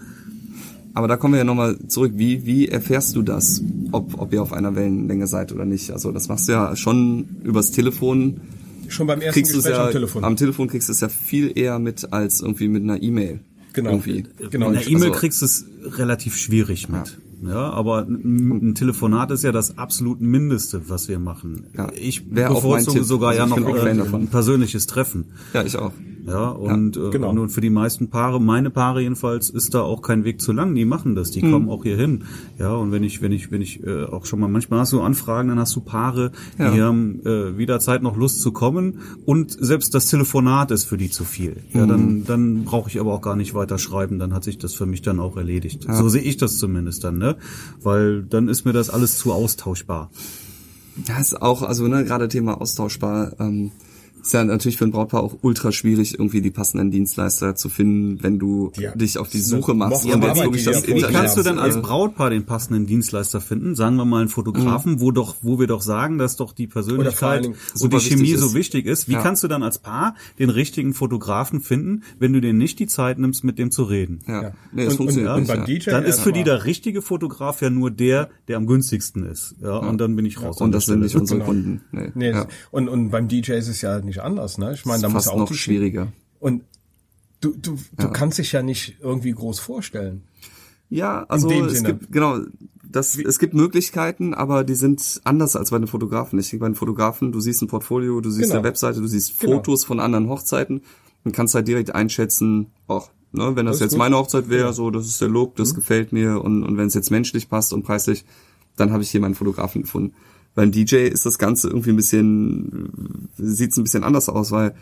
Aber da kommen wir ja nochmal zurück. Wie, wie erfährst du das, ob, ob ihr auf einer Wellenlänge seid oder nicht? Also das machst du ja schon übers Telefon. Schon beim ersten Kriegst Gespräch ja am Telefon. am Telefon kriegst du es ja viel eher mit als irgendwie mit einer E-Mail. Genau. Irgendwie. Genau. In der E-Mail Also- kriegst du es relativ schwierig mit. Ja, aber ein, Telefonat ist ja das absolut Mindeste, was wir machen. Ja, Ich bevorzuge sogar Also ja noch äh, ein persönliches Treffen. Ja, ich auch. Ja, und, äh, genau. und für die meisten Paare, meine Paare jedenfalls, ist da auch kein Weg zu lang. Die machen das, die Hm. kommen auch hier hin. Ja, und wenn ich, wenn ich, wenn ich äh, auch schon mal, manchmal hast du Anfragen, dann hast du Paare, Ja. die haben äh, wieder Zeit noch Lust zu kommen und selbst das Telefonat ist für die zu viel. Ja, Hm. dann, dann brauche ich aber auch gar nicht weiter schreiben, dann hat sich das für mich dann auch erledigt. So sehe ich das zumindest dann, ne? Weil dann ist mir das alles zu austauschbar. Ja, ist auch, also ne, gerade Thema austauschbar. Ähm, Ist ja natürlich für ein Brautpaar auch ultra schwierig, irgendwie die passenden Dienstleister zu finden, wenn du Ja. dich auf die Suche machst und jetzt wirklich das vorher Wie Internet. kannst du denn als Brautpaar den passenden Dienstleister finden? Sagen wir mal einen Fotografen, wo doch, wo wir doch sagen, dass doch die Persönlichkeit und die Chemie wichtig so ist. wichtig ist. Wie Ja. kannst du dann als Paar den richtigen Fotografen finden, wenn du dir nicht die Zeit nimmst, mit dem zu reden? Ja, nee, das Und- funktioniert und, und nicht. Dann ist für die der richtige Fotograf ja nur der, der am günstigsten ist. Ja, und dann bin ich raus. Und das sind nicht unsere Genau. Kunden. Nee, Nee, ja. und, und beim DJ ist es ja nicht anders, ne? Ich meine, da muss auch noch schwieriger. Und du, du, du kannst dich ja nicht irgendwie groß vorstellen. Ja, also es Sinne. gibt genau das es gibt Möglichkeiten, aber die sind anders als bei den Fotografen. Ich denke bei den Fotografen, du siehst ein Portfolio, du siehst Genau. eine Webseite, du siehst Genau. Fotos von anderen Hochzeiten und kannst halt direkt einschätzen, ach, ne, wenn das, Das jetzt gut. meine Hochzeit wäre, Ja. Mhm. so das ist der Look, das gefällt mir und und wenn es jetzt menschlich passt und preislich, dann habe ich hier meinen Fotografen gefunden. Beim DJ ist das Ganze irgendwie ein bisschen sieht's ein bisschen anders aus, weil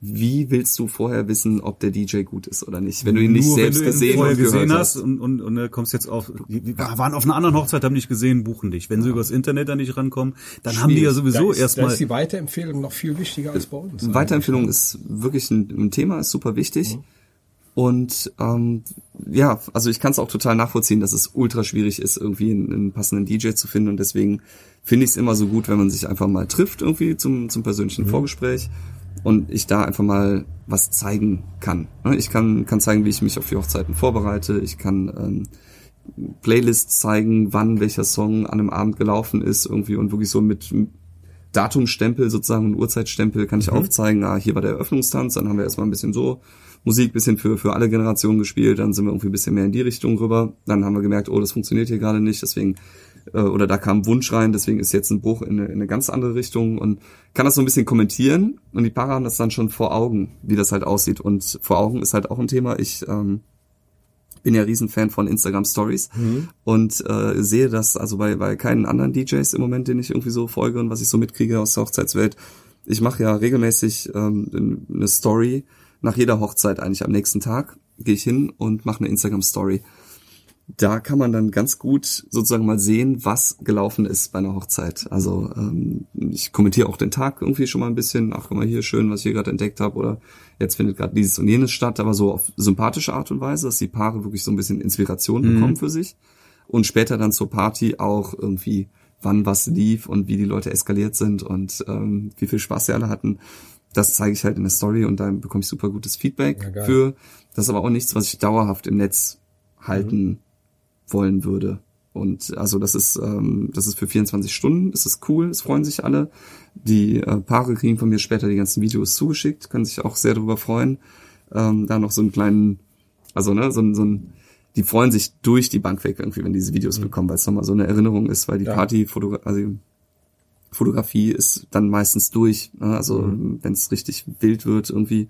wie willst du vorher wissen, ob der DJ gut ist oder nicht, wenn du ihn nicht Nur selbst wenn du ihn gesehen vorher und gesehen hast? hast und, und, und du kommst jetzt auf, die, waren auf einer anderen Hochzeit, haben dich gesehen, buchen dich. Wenn sie übers Internet da nicht rankommen, dann haben die ja Schwierig. sowieso da ist, da erstmal. ist die Weiterempfehlung noch viel wichtiger als bei uns. Weiterempfehlung ist wirklich ein, ein Thema, ist super wichtig. Und ähm, ja, also ich kann es auch total nachvollziehen, dass es ultra schwierig ist, irgendwie einen, einen passenden DJ zu finden. Und deswegen finde ich es immer so gut, wenn man sich einfach mal trifft, irgendwie zum, zum persönlichen Vorgespräch und ich da einfach mal was zeigen kann. Ne, Ich kann, kann zeigen, wie ich mich auf die Hochzeiten vorbereite. Ich kann ähm, Playlists zeigen, wann welcher Song an einem Abend gelaufen ist, irgendwie und wirklich so mit Datumstempel sozusagen und Uhrzeitstempel kann ich aufzeigen, ah, hier war der Eröffnungstanz, dann haben wir erstmal ein bisschen so Musik, bisschen für, für alle Generationen gespielt, dann sind wir irgendwie ein bisschen mehr in die Richtung rüber, dann haben wir gemerkt, oh, das funktioniert hier gerade nicht, deswegen, äh, oder da kam Wunsch rein, deswegen ist jetzt ein Bruch in eine, in eine ganz andere Richtung und kann das so ein bisschen kommentieren und die Paare haben das dann schon vor Augen, wie das halt aussieht und vor Augen ist halt auch ein Thema, ich, ähm, bin ja Riesenfan von Instagram Stories und äh, sehe das also bei, bei keinen anderen DJs im Moment, den ich irgendwie so folge und was ich so mitkriege aus der Hochzeitswelt. Ich mache ja regelmäßig ähm, eine Story nach jeder Hochzeit eigentlich am nächsten Tag gehe ich hin und mache eine Instagram Story. Da kann man dann ganz gut sozusagen mal sehen, was gelaufen ist bei einer Hochzeit. Also ähm, ich kommentiere auch den Tag irgendwie schon mal ein bisschen. Ach, guck mal hier schön, was ich hier gerade entdeckt habe. Oder jetzt findet gerade dieses und jenes statt, aber so auf sympathische Art und Weise, dass die Paare wirklich so ein bisschen Inspiration bekommen für sich. Und später dann zur Party auch irgendwie, wann was lief und wie die Leute eskaliert sind und ähm, wie viel Spaß sie alle hatten. Das zeige ich halt in der Story und dann bekomme ich super gutes Feedback Ja, für. Das ist aber auch nichts, was ich dauerhaft im Netz halten wollen würde. Und also das ist ähm, das ist für 24 Stunden, das ist cool, es freuen sich alle. Die äh, Paare kriegen von mir später die ganzen Videos zugeschickt, können sich auch sehr darüber freuen. Ähm, da noch so einen kleinen, also ne, so ein, so ein die freuen sich durch die Bank weg irgendwie, wenn diese Videos bekommen, weil es nochmal so eine Erinnerung ist, weil die Ja. Party also Fotografie ist dann meistens durch. Ne? Also wenn es richtig wild wird, irgendwie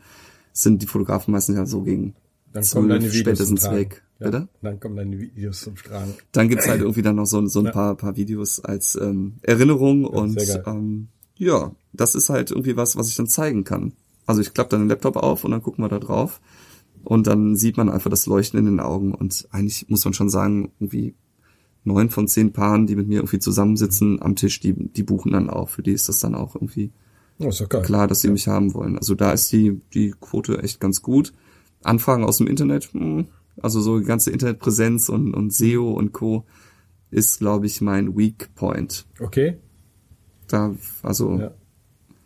sind die Fotografen meistens ja so gegen Dann kommen deine Videos spätestens weg. Ja, Bitte? Dann kommen deine Videos zum Strahlen. Dann gibt's halt irgendwie dann noch so, so ein Ja. paar, paar Videos als ähm, Erinnerung und sehr geil. ähm, ja, das ist halt irgendwie was, was ich dann zeigen kann. Also ich klappe dann den Laptop auf und dann gucken wir da drauf und dann sieht man einfach das Leuchten in den Augen und eigentlich muss man schon sagen, irgendwie neun von zehn Paaren, die mit mir irgendwie zusammensitzen am Tisch, die, die buchen dann auch. Für die ist das dann auch irgendwie Oh, klar, dass sie mich haben wollen. Also da ist die, die Quote echt ganz gut. Anfragen aus dem Internet, hm, also so die ganze Internetpräsenz und, und SEO und Co. ist, glaube ich, mein Weak Point. Okay. Da, also Ja.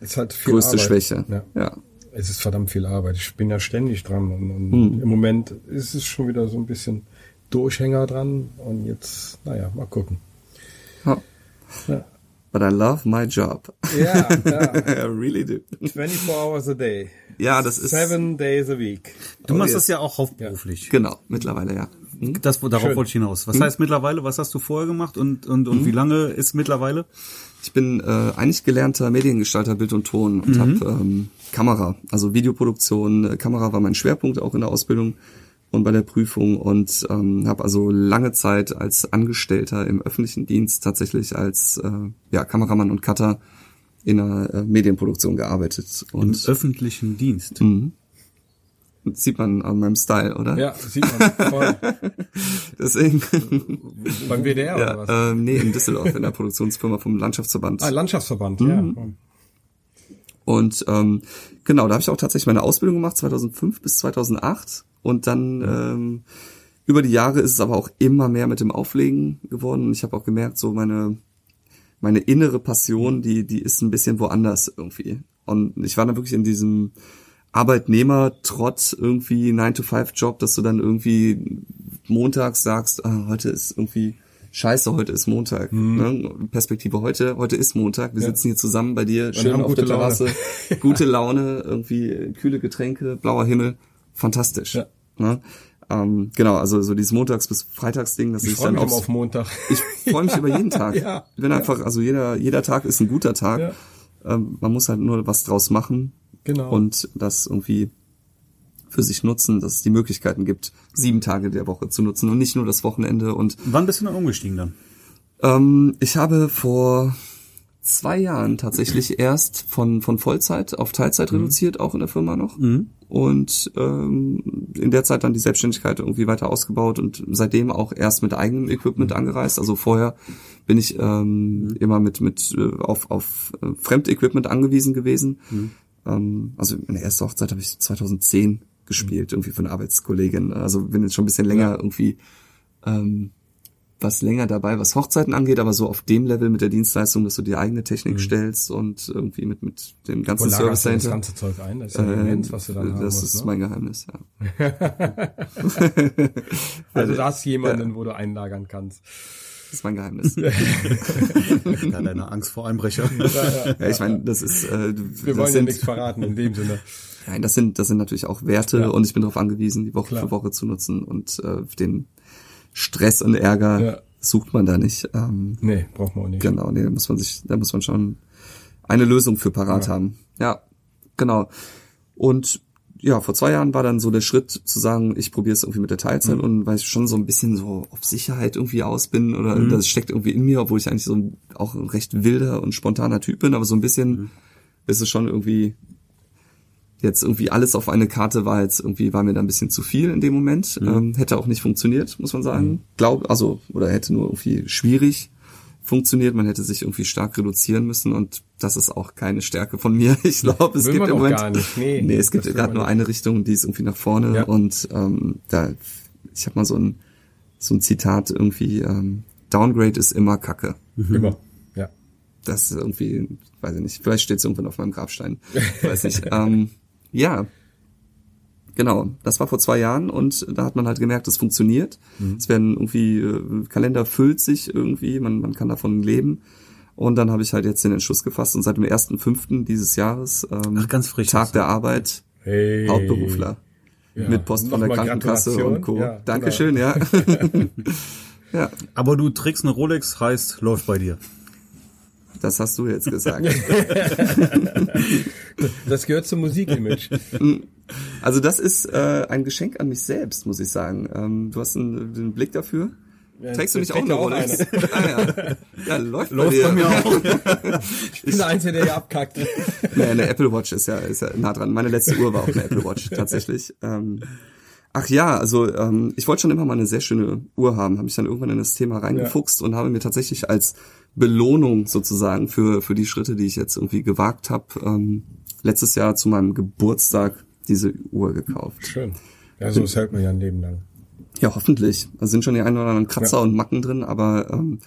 Ist halt viel größte Arbeit. Schwäche. Ja. ja. Es ist verdammt viel Arbeit. Ich bin ja ständig dran und, und Hm. im Moment ist es schon wieder so ein bisschen Durchhänger dran und jetzt, naja, mal gucken. Ja. Ja. But I love my job. Ja, ja. I really do. 24 hours a day. Ja, das ist Seven days a week. Du machst yes. das ja auch hauptberuflich. genau mittlerweile ja. Hm? Das, darauf Schön. wollte ich hinaus. Was heißt mittlerweile? Was hast du vorher gemacht und, und, und wie lange ist mittlerweile? Ich bin äh, eigentlich gelernter Mediengestalter Bild und Ton und habe ähm, Kamera, also Videoproduktion. Äh, Kamera war mein Schwerpunkt auch in der Ausbildung und bei der Prüfung und ähm, habe also lange Zeit als Angestellter im öffentlichen Dienst tatsächlich als äh, ja, Kameramann und Cutter in einer äh, Medienproduktion gearbeitet Im und öffentlichen Dienst. das sieht man an meinem Style, oder? Ja, sieht man. Voll. Deswegen Beim WDR oder was? ja, ähm, nee in Düsseldorf in der Produktionsfirma vom Landschaftsverband. Ah, Landschaftsverband, ja. Und ähm, genau, da habe ich auch tatsächlich meine Ausbildung gemacht, 2005 bis 2008. Und dann ähm, über die Jahre ist es aber auch immer mehr mit dem Auflegen geworden. Und ich habe auch gemerkt, so meine meine innere Passion, die die ist ein bisschen woanders irgendwie. Und ich war dann wirklich in diesem Arbeitnehmer-Trotz irgendwie 9-to-5-Job, dass du dann irgendwie montags sagst, ah, heute ist irgendwie Scheiße, heute ist Montag. Mhm. Ne? Perspektive heute, heute ist Montag. Wir Ja. sitzen hier zusammen bei dir, schön auf gute der. Terrasse, gute Laune, irgendwie kühle Getränke, blauer Himmel, fantastisch. Ja. Ne? Ähm, genau, also so dieses Montags- bis Freitagsding, dass Ich ich, freue dann aufs, auf Montag. ich freue mich über jeden Tag. Ja. Ich bin einfach, also jeder, jeder Tag ist ein guter Tag. Ja. Ähm, man muss halt nur was draus machen Genau. und das irgendwie für sich nutzen, dass es die Möglichkeiten gibt, sieben Tage der Woche zu nutzen und nicht nur das Wochenende. Und Wann bist du dann umgestiegen dann? ähm, ich habe vor zwei Jahren tatsächlich erst von, von Vollzeit auf Teilzeit reduziert, auch in der Firma noch. Und ähm, in der Zeit dann die Selbstständigkeit irgendwie weiter ausgebaut und seitdem auch erst mit eigenem Equipment angereist. Also vorher bin ich ähm, immer mit, mit äh, auf, auf äh, Fremdequipment angewiesen gewesen. Ähm, also meine erste Hochzeit habe ich 2010 gespielt, irgendwie eine Arbeitskollegin. Also bin jetzt schon ein bisschen länger irgendwie ähm, was länger dabei, was Hochzeiten angeht, aber so auf dem Level mit der Dienstleistung, dass du die eigene Technik stellst und irgendwie mit, mit dem Wo ganzen lagerst Service du das dahinter. ganze Zeug ein? Das ist ja Äh, immens, was du dann haben das musst, ist ne? mein Geheimnis, ja. Also da hast du jemanden, wo du einlagern kannst. Das ist mein Geheimnis. Ja, deine Angst vor Einbrecher. ja, ich meine, das ist äh, Wir das wollen ja sind, nichts verraten in dem Sinne. Nein, das sind das sind natürlich auch Werte Ja. und ich bin darauf angewiesen, die Woche Klar. für Woche zu nutzen und äh, den Stress und Ärger Ja. sucht man da nicht. Ähm, Nee, braucht man auch nicht. Genau, nee, da muss man sich, da muss man schon eine Lösung für parat Ja. haben. Ja, genau. Und ja, vor zwei Jahren war dann so der Schritt zu sagen, ich probiere es irgendwie mit der Teilzeit Mhm. und weil ich schon so ein bisschen so auf Sicherheit irgendwie aus bin oder Mhm. das steckt irgendwie in mir, obwohl ich eigentlich so auch ein recht wilder und spontaner Typ bin, aber so ein bisschen Mhm. ist es schon irgendwie jetzt irgendwie alles auf eine Karte war jetzt irgendwie war mir da ein bisschen zu viel in dem Moment ähm, hätte auch nicht funktioniert muss man sagen glaub also oder hätte nur irgendwie schwierig funktioniert man hätte sich irgendwie stark reduzieren müssen und das ist auch keine Stärke von mir ich glaube es Will gibt im Moment gar nicht. Nee, nee es gibt gerade nur eine Richtung die ist irgendwie nach vorne Ja. und ähm, da ich habe mal so ein so ein Zitat irgendwie ähm, Downgrade ist immer Kacke Immer. Ja. das ist irgendwie, weiß ich nicht, vielleicht steht es irgendwann auf meinem Grabstein. Ich weiß nicht. ähm, ja, genau. Das war vor zwei Jahren und da hat man halt gemerkt, es funktioniert. Es werden irgendwie, äh, Kalender füllt sich irgendwie, man, man kann davon leben. Und dann habe ich halt jetzt den Entschluss gefasst und seit dem 1.5. dieses Jahres, ähm, Ach, ganz frisch Tag der Arbeit, Hey. Hauptberufler. Ja. Mit Post von der Krankenkasse und Co. Ja, genau. Dankeschön, ja. ja, Aber du trägst eine Rolex, heißt, läuft bei dir. Das hast du jetzt gesagt. Das gehört zum Musikimage. Also das ist äh, ein Geschenk an mich selbst, muss ich sagen. Ähm, du hast einen, einen Blick dafür. Trägst du nicht auch eine ja Rolex? ah, ja. ja, läuft, bei Läuft dir. bei mir auch. Ich bin der Einzige, der hier abkackt. Nee, eine Apple Watch ist ja, ist ja nah dran. Meine letzte Uhr war auch eine Apple Watch, tatsächlich. Ähm, ach ja, also ähm, ich wollte schon immer mal eine sehr schöne Uhr haben, habe mich dann irgendwann in das Thema reingefuchst und habe mir tatsächlich als Belohnung sozusagen für, für die Schritte, die ich jetzt irgendwie gewagt habe, ähm, letztes Jahr zu meinem Geburtstag diese Uhr gekauft. Schön. Ja, so das hält man ja ein Leben lang. Ja, hoffentlich. Da sind schon die ein oder anderen Kratzer Ja. und Macken drin, aber ähm,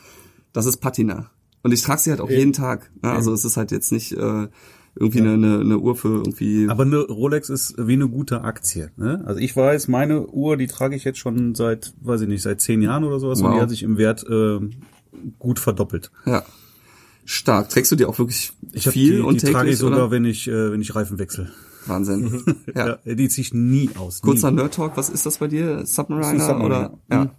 das ist Patina. Und ich trage sie halt auch jeden Tag. Ne? Also es ist halt jetzt nicht äh, irgendwie eine, eine, eine Uhr für irgendwie. Aber eine Rolex ist wie eine gute Aktie. Ne? Also ich weiß, meine Uhr, die trage ich jetzt schon seit, weiß ich nicht, seit zehn Jahren oder sowas und Wow. die hat sich im Wert äh, gut verdoppelt. ja. Stark. Trägst du die auch wirklich Ich viel die, und die trage täglich ich sogar, oder? wenn ich, äh, wenn ich Reifen wechsle. Wahnsinn. ja. Ja, die ziehe ich nie aus. Kurzer nie. Nerd Talk, was ist das bei dir? Submariner, ein oder? Submariner. Ja.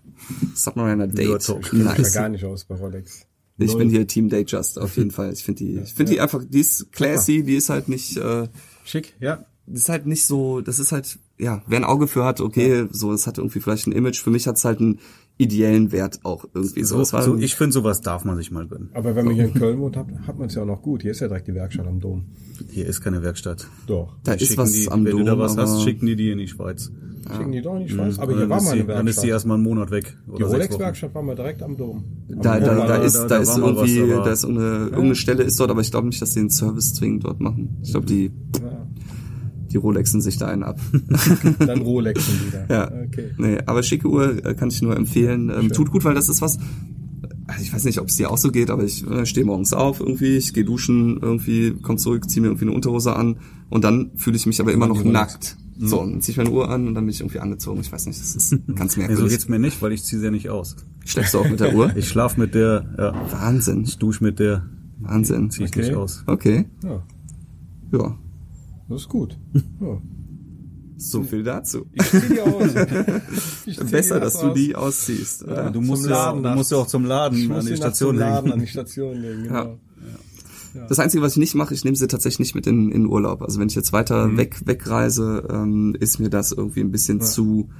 Submariner Date. Nerd Talk. Ja Nice. gar nicht aus bei Rolex. Ich Null. bin hier Team Datejust auf jeden Fall. Ich finde die, ich finde die einfach, die ist classy, die ist halt nicht, äh, Schick, ja. das ist halt nicht so, das ist halt, ja, wer ein Auge für hat, okay, so, es hat irgendwie vielleicht ein Image. Für mich hat es halt einen ideellen Wert auch irgendwie so. So, so, ich finde, sowas darf man sich mal gönnen. Aber wenn man hier in Köln wohnt, hat, hat man es ja auch noch gut. Hier ist ja direkt die Werkstatt am Dom. Hier ist keine Werkstatt. Doch. da Die ist schicken was die, am wenn Dom, du da was aber hast, schicken die die in die Schweiz. Schicken die doch nicht, ich weiß. Aber hier war ist mal die, eine dann ist die Werkstatt. erstmal einen Monat weg. Die. Rolex-Werkstatt war mal direkt am Dom. Da, da, da war- ist, da- da, da ist was, irgendwie, aber- da ist irgendeine, irgendeine Stelle ist dort, aber ich glaube nicht, dass die den Service zwingend dort machen. Ich glaube, die, Ja. Die Rolexen sich da einen ab. Dann Rolexen wieder. Ja. Okay. Nee, aber schicke Uhr äh, kann ich nur empfehlen. Ähm, tut gut, weil das ist was. Also ich weiß nicht, ob es dir auch so geht, aber ich äh, stehe morgens auf irgendwie, ich gehe duschen irgendwie, komm zurück, ziehe mir irgendwie eine Unterhose an und dann fühle ich mich aber immer noch nackt. So, dann zieh ich meine Uhr an und dann bin ich irgendwie angezogen. Ich weiß nicht, das ist ganz Nee, so merkwürdig. geht's mir nicht, weil ich ziehe sie ja nicht aus. Schläfst du auch mit der Uhr? Ich schlaf mit der, ja, Wahnsinn, ich dusche mit der, Wahnsinn. ziehe ich Okay. nicht aus. Okay, Ja, ja, das ist gut. Ja. so viel dazu. Ich zieh die aus. Ich zieh Besser, die dass du die ausziehst. Ja. Du musst, ja, du musst ja auch zum Laden Ich an muss die die Station Station Laden, an legen. die Station legen, genau. Das Einzige, was ich nicht mache, ich nehme sie tatsächlich nicht mit in, in Urlaub. Also wenn ich jetzt weiter Mhm. weg wegreise, ähm, ist mir das irgendwie ein bisschen zu,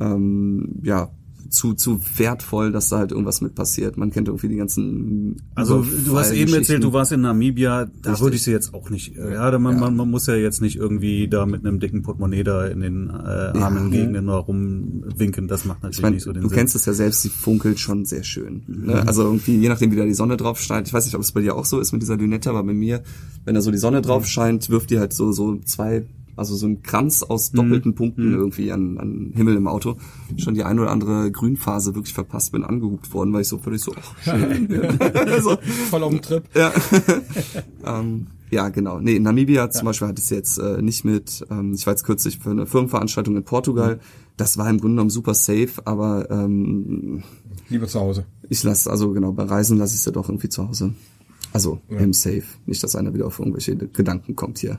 ähm, ja, zu zu wertvoll, dass da halt irgendwas mit passiert. Man kennt irgendwie die ganzen. Also du hast eben erzählt, du warst in Namibia, da Richtig. würde ich sie jetzt auch nicht. äh, Ja, da man, Man, man muss ja jetzt nicht irgendwie da mit einem dicken Portemonnaie da in den äh, armen Gegenden da rumwinken. Das macht natürlich Ich meine, nicht so den du Sinn. kennst es ja selbst, sie funkelt schon sehr schön. Ne? Also irgendwie, je nachdem, wie da die Sonne drauf scheint. Ich weiß nicht, ob es bei dir auch so ist mit dieser Lünette, aber bei mir, wenn da so die Sonne drauf scheint, wirft die halt so so zwei, also so ein Kranz aus doppelten Punkten irgendwie an, an Himmel im Auto. Schon die ein oder andere Grünphase wirklich verpasst, bin angehupt worden, weil ich so völlig so, ach, schön. so, Voll auf dem Trip. ja. ähm, ja, genau. Nee, in Namibia zum Beispiel hatte ich es jetzt äh, nicht mit. Ähm, ich war jetzt kürzlich für eine Firmenveranstaltung in Portugal. Das war im Grunde genommen super safe, aber ähm, Lieber zu Hause. ich lasse, also genau, bei Reisen lasse ich es ja doch irgendwie zu Hause. Also im Safe. Nicht, dass einer wieder auf irgendwelche Gedanken kommt hier.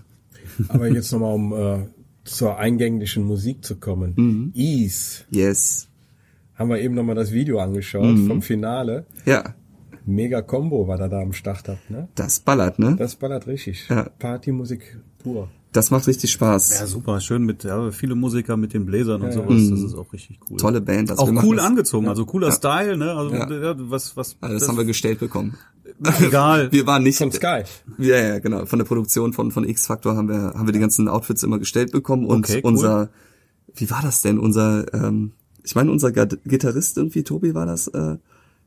Aber jetzt nochmal, um äh, zur eingänglichen Musik zu kommen. Mhm. Ease. Yes. Haben wir eben nochmal das Video angeschaut Mhm. vom Finale. Ja, Mega Combo, was er da am Start hat, ne? das ballert, ne? Das ballert richtig. Ja. Partymusik pur. Das macht richtig Spaß. Ja, super, schön mit, ja, viele Musiker mit den Bläsern und sowas, das ist auch richtig cool. Tolle Band. Also auch cool das- angezogen, also cooler Style, ne? Also Ja. ja. was, was, Also das, haben wir gestellt bekommen. egal. Wir waren nicht Von Sky. Ja, ja, genau. Von der Produktion von, von X-Factor haben wir, haben wir die ganzen Outfits immer gestellt bekommen und Okay, cool. unser, wie war das denn? Unser, ähm, ich meine, unser Gitarrist irgendwie, Tobi war das, äh,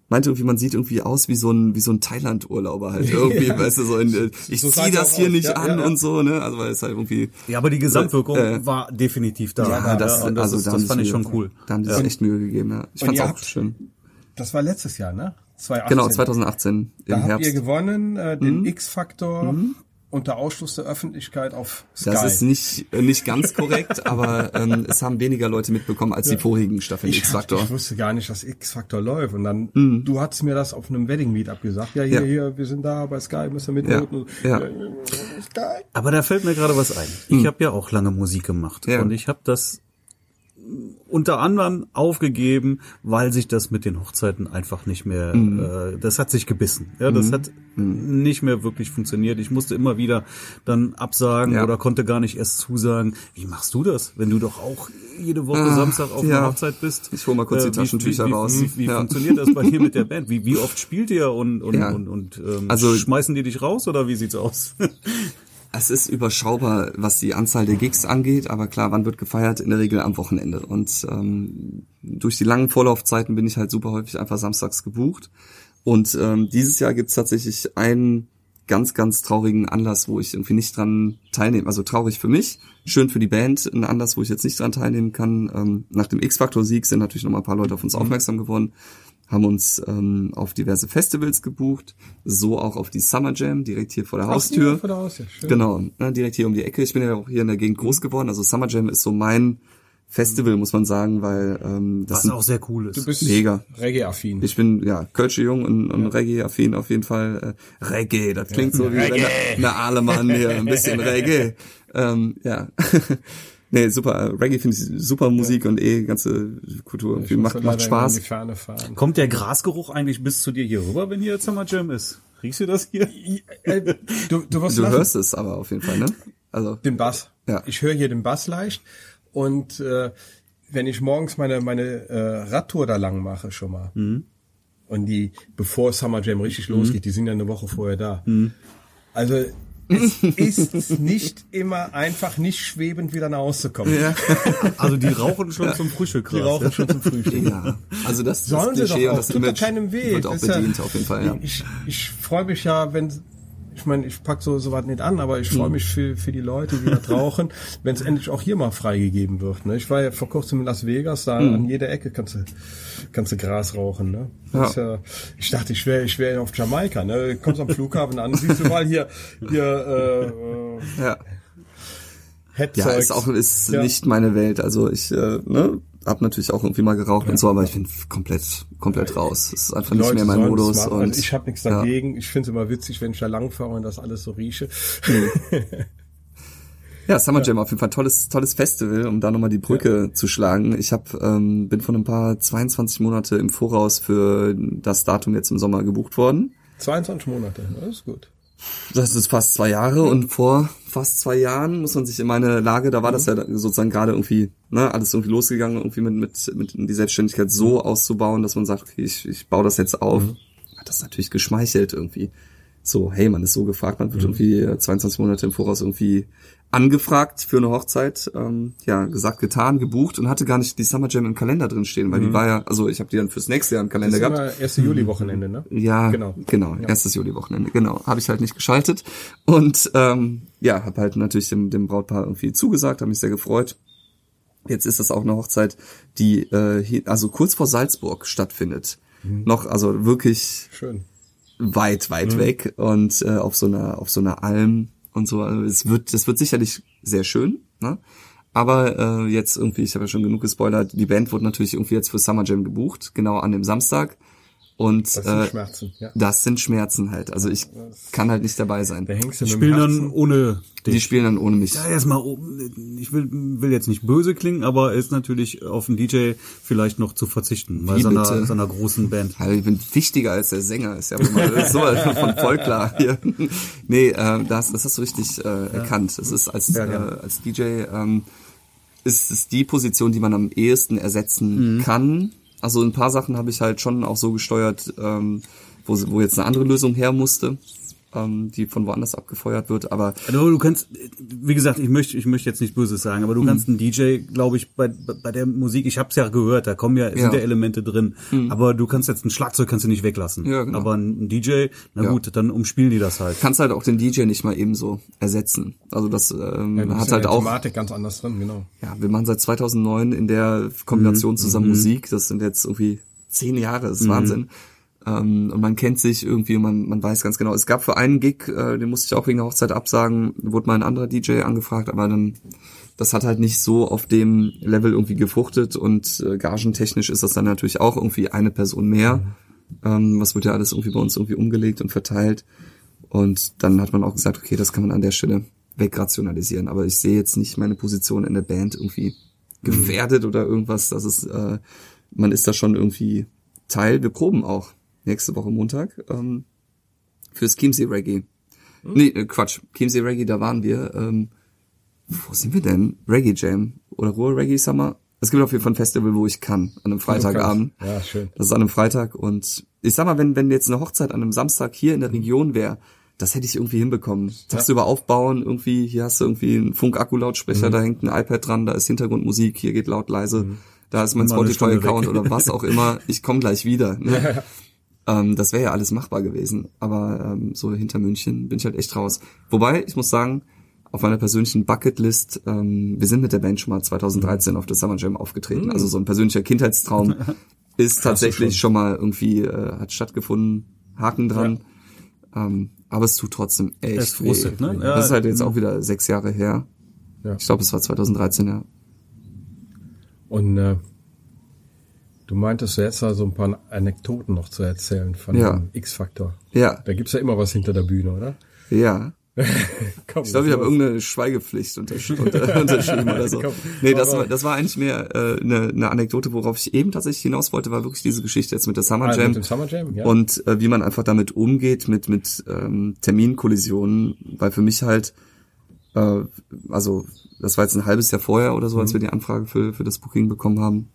meinte irgendwie, man sieht irgendwie aus wie so ein, wie so ein Thailand-Urlauber halt irgendwie, weißt du, so in, ich So zieh das hier aus. nicht Ja, an ja, ja. und so, ne, also weil es halt irgendwie, Ja, aber die Gesamtwirkung Äh, war definitiv da. ja, das, und das, also ist, da das fand ich schon cool. Da haben die sich echt Mühe gegeben, ja. Ich Und fand's auch habt- schön. Das war letztes Jahr, ne? 2018. Genau, 2018 Da im habt Herbst. Mhm. ihr gewonnen, äh, den X-Faktor unter Ausschluss der Öffentlichkeit auf Sky. Das ist nicht, äh, nicht ganz korrekt, aber ähm, es haben weniger Leute mitbekommen als die vorigen Staffeln ich, X-Factor. ich wusste gar nicht, dass X-Faktor läuft. Und dann, Mhm. du hattest mir das auf einem Wedding Meet abgesagt. Ja, hier, Ja. hier, wir sind da bei Sky, müssen wir mitvoten. Ja. Sky. Aber da fällt mir gerade was ein. Ich habe ja auch lange Musik gemacht. Ja. und ich habe das unter anderem aufgegeben, weil sich das mit den Hochzeiten einfach nicht mehr, Hm. äh, das hat sich gebissen. Ja, das hat nicht mehr wirklich funktioniert. Ich musste immer wieder dann absagen Ja. oder konnte gar nicht erst zusagen. Wie machst du das, wenn du doch auch jede Woche Samstag auf ja. einer Hochzeit bist? Ich hol mal kurz die wie- Taschentücher wie, raus. Wie, wie, wie Ja. funktioniert das bei dir mit der Band? Wie, wie oft spielt ihr und, und, und, und ähm, Also- schmeißen die dich raus oder wie sieht's aus? Es ist überschaubar, was die Anzahl der Gigs angeht, aber klar, wann wird gefeiert? In der Regel am Wochenende. Und ähm, durch die langen Vorlaufzeiten bin ich halt super häufig einfach samstags gebucht. Und ähm, dieses Jahr gibt's tatsächlich einen ganz, ganz traurigen Anlass, wo ich irgendwie nicht dran teilnehme. Also traurig für mich, schön für die Band, ein Anlass, wo ich jetzt nicht dran teilnehmen kann. Ähm, nach dem X-Factor-Sieg sind natürlich noch mal ein paar Leute auf uns aufmerksam geworden, haben uns ähm, auf diverse Festivals gebucht, so auch auf die Summer Jam, direkt hier vor der Haustür. Ja, vor der Haustür. Schön. Genau, ne, direkt hier um die Ecke. Ich bin ja auch hier in der Gegend groß geworden. Also Summer Jam ist so mein Festival, muss man sagen, weil ähm, das Was auch sehr cool ist. Du bist Mega. Reggae-affin. ich bin ja Kölsche Jung und, und Reggae-affin auf jeden Fall. Äh, Reggae, das klingt so wie wenn der, eine Alemann hier ein bisschen Reggae. Ähm, ja. nee, super. Reggae finde ich super Musik und eh ganze Kultur. Ich macht, macht Spaß. In die Ferne fahren. Kommt der Grasgeruch eigentlich bis zu dir hier rüber, wenn hier Summer Jam ist? Riechst du das hier? Äh, du, du wirst Du lachen. hörst es aber auf jeden Fall, ne? Also den Bass. Ja. Ich höre hier den Bass leicht und äh, wenn ich morgens meine meine äh, Radtour da lang mache schon mal Mhm. und die bevor Summer Jam richtig losgeht, die sind ja eine Woche vorher da. Mhm. Also es ist nicht immer einfach, nicht schwebend wieder nach Hause zu kommen. Ja. Also die rauchen schon zum Frühstück. Die rauchen schon zum Frühstück. ja. Also das, Sollen das sie Klischee doch und auch, das tut Image keinem weh. wird auch Das ist ja- bedient auf jeden Fall, ja. Ich, ich freue mich ja, wenn, ich meine, ich pack so sowas nicht an, aber ich freue mich für, für die Leute, die das rauchen, wenn es endlich auch hier mal freigegeben wird. Ne? Ich war ja vor kurzem in Las Vegas, da an jeder Ecke kannst du, kannst du Gras rauchen. Ne? Ist ja, ich dachte, ich wäre ich wär auf Jamaika. Ne? Du kommst am Flughafen an, siehst du mal hier, hier äh, äh, Ja. Headzeug. Ja, ist auch ist Ja. nicht meine Welt. Also ich äh, ne, hab natürlich auch irgendwie mal geraucht und so, aber ich bin komplett komplett raus. Es ist einfach nicht mehr mein Modus machen. und also ich habe nichts ja. dagegen. Ich finde es immer witzig, wenn ich da langfahre und das alles so rieche. Ja, Summer Jam auf jeden Fall tolles tolles Festival, um da nochmal die Brücke zu schlagen. Ich hab, ähm, bin von ein paar 22 Monate im Voraus für das Datum jetzt im Sommer gebucht worden. 22 Monate, das ist gut. Das ist fast zwei Jahre und vor fast zwei Jahren muss man sich in meine Lage, da war das ja sozusagen gerade irgendwie, ne, alles irgendwie losgegangen, irgendwie mit, mit, mit die Selbstständigkeit so auszubauen, dass man sagt, okay, ich, ich baue das jetzt auf. Hat das natürlich geschmeichelt irgendwie. So, hey, man ist so gefragt, man wird irgendwie äh, 22 Monate im Voraus irgendwie angefragt für eine Hochzeit, ähm, ja, gesagt, getan, gebucht und hatte gar nicht die Summer Jam im Kalender drin stehen, weil die war ja, also ich habe die dann fürs nächste Jahr im Das Kalender ist gehabt. immer 1. Juli-Wochenende, ne? Ja, Genau. genau, genau. Erstes Juli-Wochenende, genau. Habe ich halt nicht geschaltet. Und ähm, ja, habe halt natürlich dem, dem Brautpaar irgendwie zugesagt, habe mich sehr gefreut. Jetzt ist das auch eine Hochzeit, die äh, hier, also kurz vor Salzburg stattfindet. Noch, also wirklich Schön. Weit, weit weg und äh, auf so einer, auf so einer Alm und so. Also es wird, das wird sicherlich sehr schön, ne? Aber äh, jetzt irgendwie, ich habe ja schon genug gespoilert, die Band wurde natürlich irgendwie jetzt für Summer Jam gebucht, genau an dem Samstag. Und Das sind äh, Schmerzen, ja. das sind Schmerzen halt. Also ich kann halt nicht dabei sein. Da hängst du Die spielen dann ohne Die dich. spielen dann ohne mich. Ja, erstmal, ich will, will jetzt nicht böse klingen, aber ist natürlich auf den DJ vielleicht noch zu verzichten, bei Wie so einer, bitte? so einer großen Band. Also ich bin wichtiger als der Sänger, ist ja wohl mal das ist sowas von voll klar hier. Nee, äh, das, das hast du richtig äh, erkannt. Es ist als, Ja, äh, als DJ ähm, ist es die Position, die man am ehesten ersetzen kann. Also ein paar Sachen habe ich halt schon auch so gesteuert, ähm, wo, wo jetzt eine andere Lösung her musste, ähm, die von woanders abgefeuert wird. Aber Also du kannst, wie gesagt, ich möchte, ich möchte jetzt nicht Böses sagen, aber du Mhm. kannst einen DJ, glaube ich, bei, bei der Musik, ich habe es ja gehört, da kommen ja, sind Ja. Mhm. ja Elemente drin, aber du kannst jetzt ein Schlagzeug kannst du nicht weglassen. Ja, genau. Aber ein DJ, na Ja. gut, dann umspielen die das halt. kannst halt auch den DJ nicht mal eben so ersetzen. Also das ähm, Ja, hat in halt der auch Thematik ganz anders drin, genau. ja, wir machen seit 2009 in der Kombination Mhm. zusammen Musik. Das sind jetzt irgendwie zehn Jahre, das ist Wahnsinn. Ähm, und man kennt sich irgendwie und man, man weiß ganz genau. Es gab für einen Gig, äh, den musste ich auch wegen der Hochzeit absagen, wurde mal ein anderer DJ angefragt, aber dann, das hat halt nicht so auf dem Level irgendwie gefruchtet und äh, gagentechnisch ist das dann natürlich auch irgendwie eine Person mehr. Ähm, was wird ja alles irgendwie bei uns irgendwie umgelegt und verteilt. Und dann hat man auch gesagt, okay, das kann man an der Stelle wegrationalisieren. Aber ich sehe jetzt nicht meine Position in der Band irgendwie gefährdet oder irgendwas. Das ist, äh, man ist da schon irgendwie Teil. Wir proben auch nächste Woche Montag ähm, fürs Chiemsee Reggae. Nee, äh, Quatsch. Chiemsee Reggae, da waren wir. Ähm, wo sind wir denn? Reggae Jam oder Ruhr Reggae Summer? Es gibt auf jeden Fall ein Festival, wo ich kann, an einem Freitagabend. Ja, schön. Das ist an einem Freitag und ich sag mal, wenn, wenn jetzt eine Hochzeit an einem Samstag hier in der Region wäre, das hätte ich irgendwie hinbekommen. Tagsüber aufbauen, irgendwie, hier hast du irgendwie einen Funk-Akku-Lautsprecher, da hängt ein iPad dran, da ist Hintergrundmusik, hier geht laut leise, da ist mein Spotify-Account oder was auch immer, ich komme gleich wieder. Ne? ähm, das wäre ja alles machbar gewesen. Aber ähm, so hinter München bin ich halt echt raus. Wobei, ich muss sagen, auf meiner persönlichen Bucketlist, ähm, wir sind mit der Band schon mal 2013 auf der Summer Jam aufgetreten. Also so ein persönlicher Kindheitstraum ist tatsächlich schon. mal irgendwie, äh, hat stattgefunden, Haken dran. Ähm, aber es tut trotzdem echt Es weh. frustet, ne? Ja. Das ist halt jetzt auch wieder sechs Jahre her. Ja. Ich glaube, es war 2013, ja. Und äh, du meintest jetzt so ein paar Anekdoten noch zu erzählen von Ja. dem X-Faktor. Ja, Da gibt's ja immer was hinter der Bühne, oder? ja. Komm, Ich glaube, ich habe irgendeine Schweigepflicht untersch unter unterschrieben oder so. Komm, Nee, das war, das war eigentlich mehr äh, eine, eine Anekdote, worauf ich eben tatsächlich hinaus wollte, war wirklich diese Geschichte jetzt mit der Summer Ah, Jam. mit dem Summer Jam, ja. Und äh, wie man einfach damit umgeht, mit, mit ähm, Terminkollisionen, weil für mich halt, äh, also das war jetzt ein halbes Jahr vorher oder so, als Mhm. wir die Anfrage für, für das Booking bekommen haben.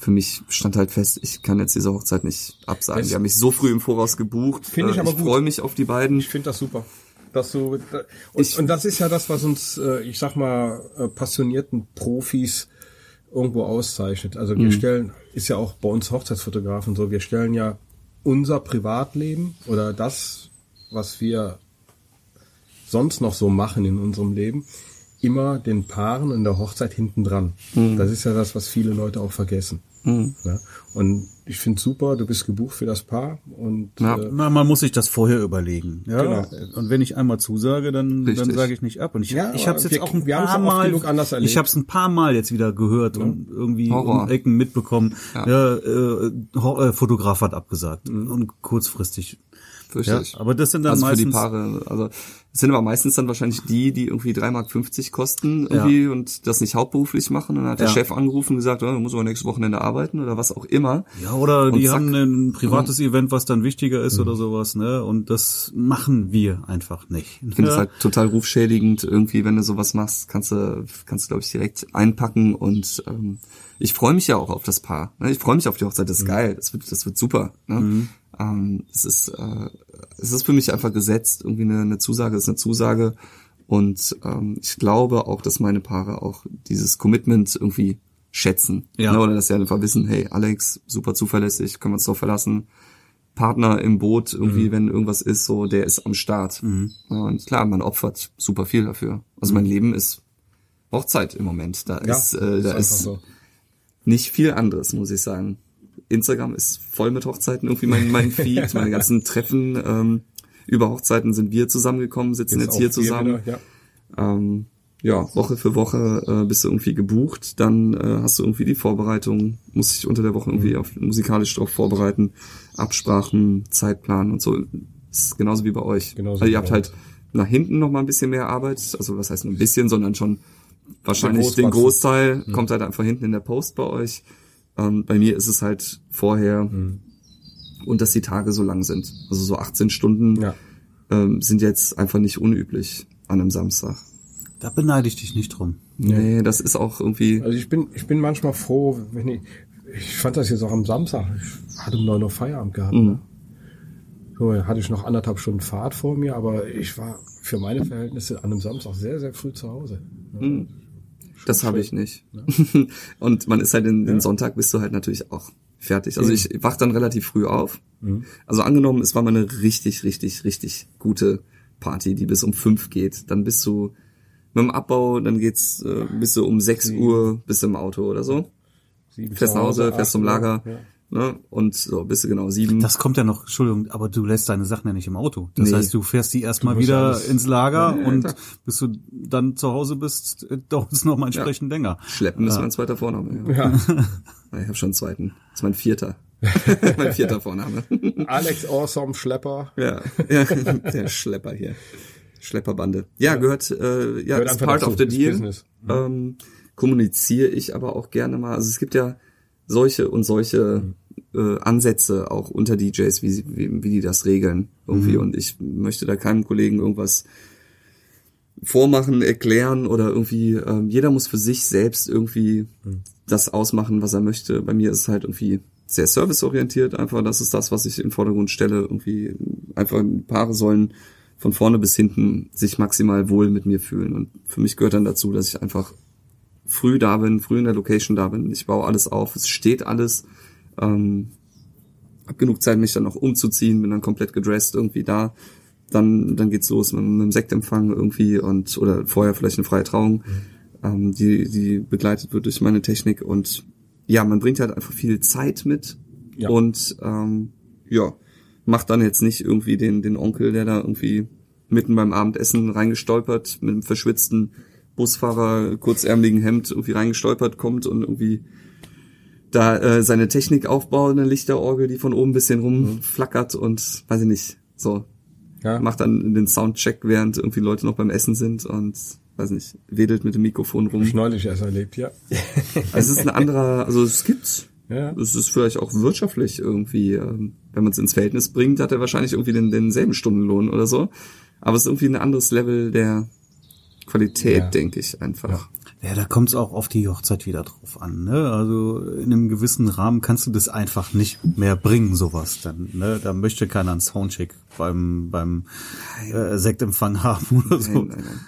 Für mich stand halt fest, ich kann jetzt diese Hochzeit nicht absagen. Die haben mich so früh im Voraus gebucht. Finde ich Äh, aber ich gut. freue mich auf die beiden. ich finde das super. dass du und, und das ist ja das, was uns, äh, ich sag mal, äh, passionierten Profis irgendwo auszeichnet. Also wir stellen, ist ja auch bei uns Hochzeitsfotografen so, wir stellen ja unser Privatleben oder das, was wir sonst noch so machen in unserem Leben, immer den Paaren in der Hochzeit hinten dran. Das ist ja das, was viele Leute auch vergessen. Ja? Und ich finde super, du bist gebucht für das Paar und Ja. äh, Na, man muss sich das vorher überlegen. Ja? Genau. Und wenn ich einmal zusage, dann, dann sage ich nicht ab. Und ich, Ja, ich habe es jetzt wir- auch ein paar ja Mal, genug anders erlebt. ich habe es ein paar Mal jetzt wieder gehört und irgendwie Horror. um Ecken mitbekommen. Ja. Ja, äh, äh, Fotograf hat abgesagt und kurzfristig. Ja, Fürchterlich. aber das sind dann also für die meistens Paare, also es sind aber meistens dann wahrscheinlich die, die irgendwie 3,50 Mark kosten irgendwie und das nicht hauptberuflich machen. Und dann hat der Ja. Chef angerufen und gesagt, oh, du musst aber nächstes Wochenende arbeiten oder was auch immer. Ja, oder Und die zack. haben ein privates Event, was dann wichtiger ist oder sowas, ne? Und das machen wir einfach nicht. Ich finde es Ja. halt total rufschädigend irgendwie, wenn du sowas machst, kannst du, kannst du glaube ich direkt einpacken und ähm, ich freue mich ja auch auf das Paar. Ne? Ich freue mich auf die Hochzeit, das ist geil, das wird, das wird super. Ne? Ähm, es ist, äh, es ist für mich einfach gesetzt, irgendwie eine, eine Zusage ist eine Zusage und ähm, ich glaube auch, dass meine Paare auch dieses Commitment irgendwie schätzen. Ja. Ne? Oder dass sie einfach wissen, hey Alex, super zuverlässig, können wir uns doch verlassen. Partner im Boot, irgendwie, Mhm. wenn irgendwas ist, so, der ist am Start. Ja, Und klar, man opfert super viel dafür. Also mein Leben ist Hochzeit im Moment. Da Mhm. ja, ist, äh, da einfach ist so. nicht viel anderes, muss ich sagen. Instagram ist voll mit Hochzeiten, irgendwie mein, mein Feed, meine ganzen Treffen ähm, über Hochzeiten sind wir zusammengekommen, sitzen jetzt, auch hier zusammen. wieder, ja. Ähm, ja, Woche für Woche äh, bist du irgendwie gebucht, dann äh, hast du irgendwie die Vorbereitung, musst dich unter der Woche Mhm. irgendwie auf, musikalisch drauf vorbereiten, Absprachen, Zeitplan und so. Ist genauso wie bei euch. Genauso also ihr habt halt nach hinten noch mal ein bisschen mehr Arbeit, also was heißt ein bisschen, sondern schon wahrscheinlich den. Großteil Mhm. kommt halt einfach hinten in der Post bei euch. Ähm, bei mir ist es halt vorher Mhm. und dass die Tage so lang sind. Also so 18 Stunden Ja. ähm, sind jetzt einfach nicht unüblich an einem Samstag. Da beneide ich dich nicht drum. Nee, das ist auch irgendwie. Also ich bin, ich bin manchmal froh, wenn ich, ich fand das jetzt auch am Samstag. Ich hatte um neun Uhr Feierabend gehabt. Mhm. Ne? So, hatte ich noch anderthalb Stunden Fahrt vor mir, aber ich war für meine Verhältnisse an einem Samstag sehr, sehr früh zu Hause. Das habe ich nicht. und man ist halt den, den Sonntag bist du halt natürlich auch fertig. Also ich wach dann relativ früh auf. Also angenommen, es war mal eine richtig, richtig, richtig gute Party, die bis um fünf geht. Dann bist du mit dem Abbau, dann geht's, äh, bist du um sechs Uhr bist du im Auto oder so. Sieben Fährst nach Hause, fährst zum Lager. Ja. Ne? Und so bist du genau sieben. Das kommt ja noch, Entschuldigung, aber du lässt deine Sachen ja nicht im Auto. Das Nee. heißt, du fährst die erstmal wieder alles- ins Lager Ja, ja, und klar. bis du dann zu Hause bist, äh, dauert es noch mal entsprechend länger. Schleppen ist mein zweiter Vorname. Ja. Ja. Ich habe schon einen zweiten. Das ist mein vierter. mein vierter Vorname. Alex Awesome Schlepper. Ja, ja, der Schlepper hier. Schlepperbande. Ja, gehört, äh, ja, Gehört part dazu, of the deal. Business. Ähm, kommuniziere ich aber auch gerne mal. Also es gibt ja solche und solche äh, Ansätze auch unter DJs, wie, sie, wie, wie die das regeln irgendwie. Und ich möchte da keinem Kollegen irgendwas vormachen, erklären oder irgendwie, ähm, jeder muss für sich selbst irgendwie das ausmachen, was er möchte. Bei mir ist es halt irgendwie sehr serviceorientiert, einfach das ist das, was ich in den Vordergrund stelle. Irgendwie einfach Paare sollen von vorne bis hinten sich maximal wohl mit mir fühlen. Und für mich gehört dann dazu, dass ich einfach früh da bin, früh in der Location da bin. Ich baue alles auf, es steht alles. Ähm, hab genug Zeit, mich dann noch umzuziehen, bin dann komplett gedressed irgendwie da. Dann, dann geht's los mit, mit dem Sektempfang irgendwie und oder vorher vielleicht eine freie Trauung, ähm, die, die begleitet wird durch meine Technik und ja, man bringt halt einfach viel Zeit mit Ja. und ähm, ja, macht dann jetzt nicht irgendwie den, den Onkel, der da irgendwie mitten beim Abendessen reingestolpert, mit einem verschwitzten Busfahrer, kurzärmeligen Hemd irgendwie reingestolpert kommt und irgendwie da äh, seine Technik aufbaut, eine Lichterorgel, die von oben ein bisschen rumflackert und weiß ich nicht, so Ja. macht dann den Soundcheck, während irgendwie Leute noch beim Essen sind und weiß nicht, wedelt mit dem Mikrofon rum. Ich neulich erst erlebt, ja. Also es ist ein anderer, also es gibt's. Ja. Es ist vielleicht auch wirtschaftlich irgendwie, ähm, wenn man es ins Verhältnis bringt, hat er wahrscheinlich irgendwie den, denselben Stundenlohn oder so. Aber es ist irgendwie ein anderes Level der Qualität, Ja. denke ich einfach. Ja, da kommt es auch auf die Hochzeit wieder drauf an. Ne? Also in einem gewissen Rahmen kannst du das einfach nicht mehr bringen, sowas. Dann, ne? Da möchte keiner einen Soundcheck beim beim äh, Sektempfang haben oder so. Nein, nein, nein.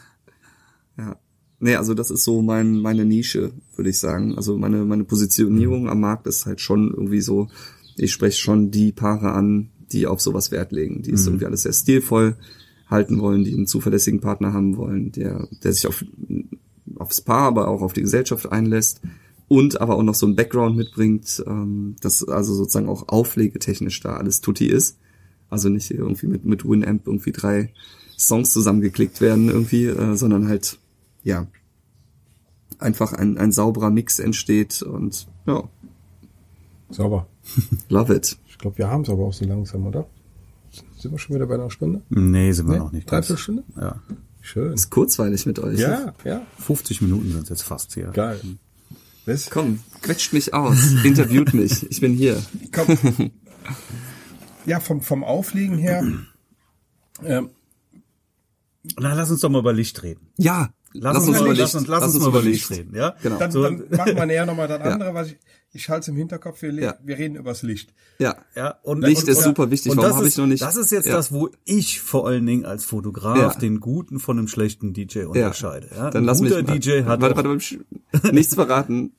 Ja. Nee, also das ist so mein, meine Nische, würde ich sagen. Also meine, meine Positionierung am Markt ist halt schon irgendwie so, ich spreche schon die Paare an, die auf sowas Wert legen. Die ist irgendwie alles sehr stilvoll halten wollen, die einen zuverlässigen Partner haben wollen, der, der sich auf, aufs Paar, aber auch auf die Gesellschaft einlässt und aber auch noch so ein Background mitbringt, ähm, dass also sozusagen auch auflegetechnisch da alles tutti ist. Also nicht irgendwie mit, mit Winamp irgendwie drei Songs zusammengeklickt werden irgendwie, äh, sondern halt, ja, einfach ein, ein sauberer Mix entsteht und ja, Sauber. love it. Ich glaube, wir haben es aber auch so langsam, oder? Sind wir schon wieder bei einer Stunde? Nee, sind wir Nee? noch nicht. ganz. Dreiviertelstunde? Ja. Schön. Ist kurzweilig mit euch. Ja, ja. 50 Minuten sind jetzt fast hier. Geil. Was? Komm, quetscht mich aus, interviewt mich, ich bin hier. Komm. Ja, vom, vom Auflegen her. Ähm, Na, lass uns doch mal über Licht reden. Ja, Lass, uns, mal, lass uns, lass uns mal über Licht reden, ja? Genau. dann, So, dann machen wir näher nochmal das andere, was ich, ich halte es im Hinterkopf, wir, Ja. wir reden übers Licht. Ja, Ja, und Licht und, ist und, super wichtig. Und Warum das habe ist, ich noch nicht- Das ist jetzt Ja. das, wo ich vor allen Dingen als Fotograf Ja. den guten von einem schlechten DJ ja. unterscheide. Ja? Dann Ein lass guter mich. DJ hat warte, warte, warte, nichts verraten.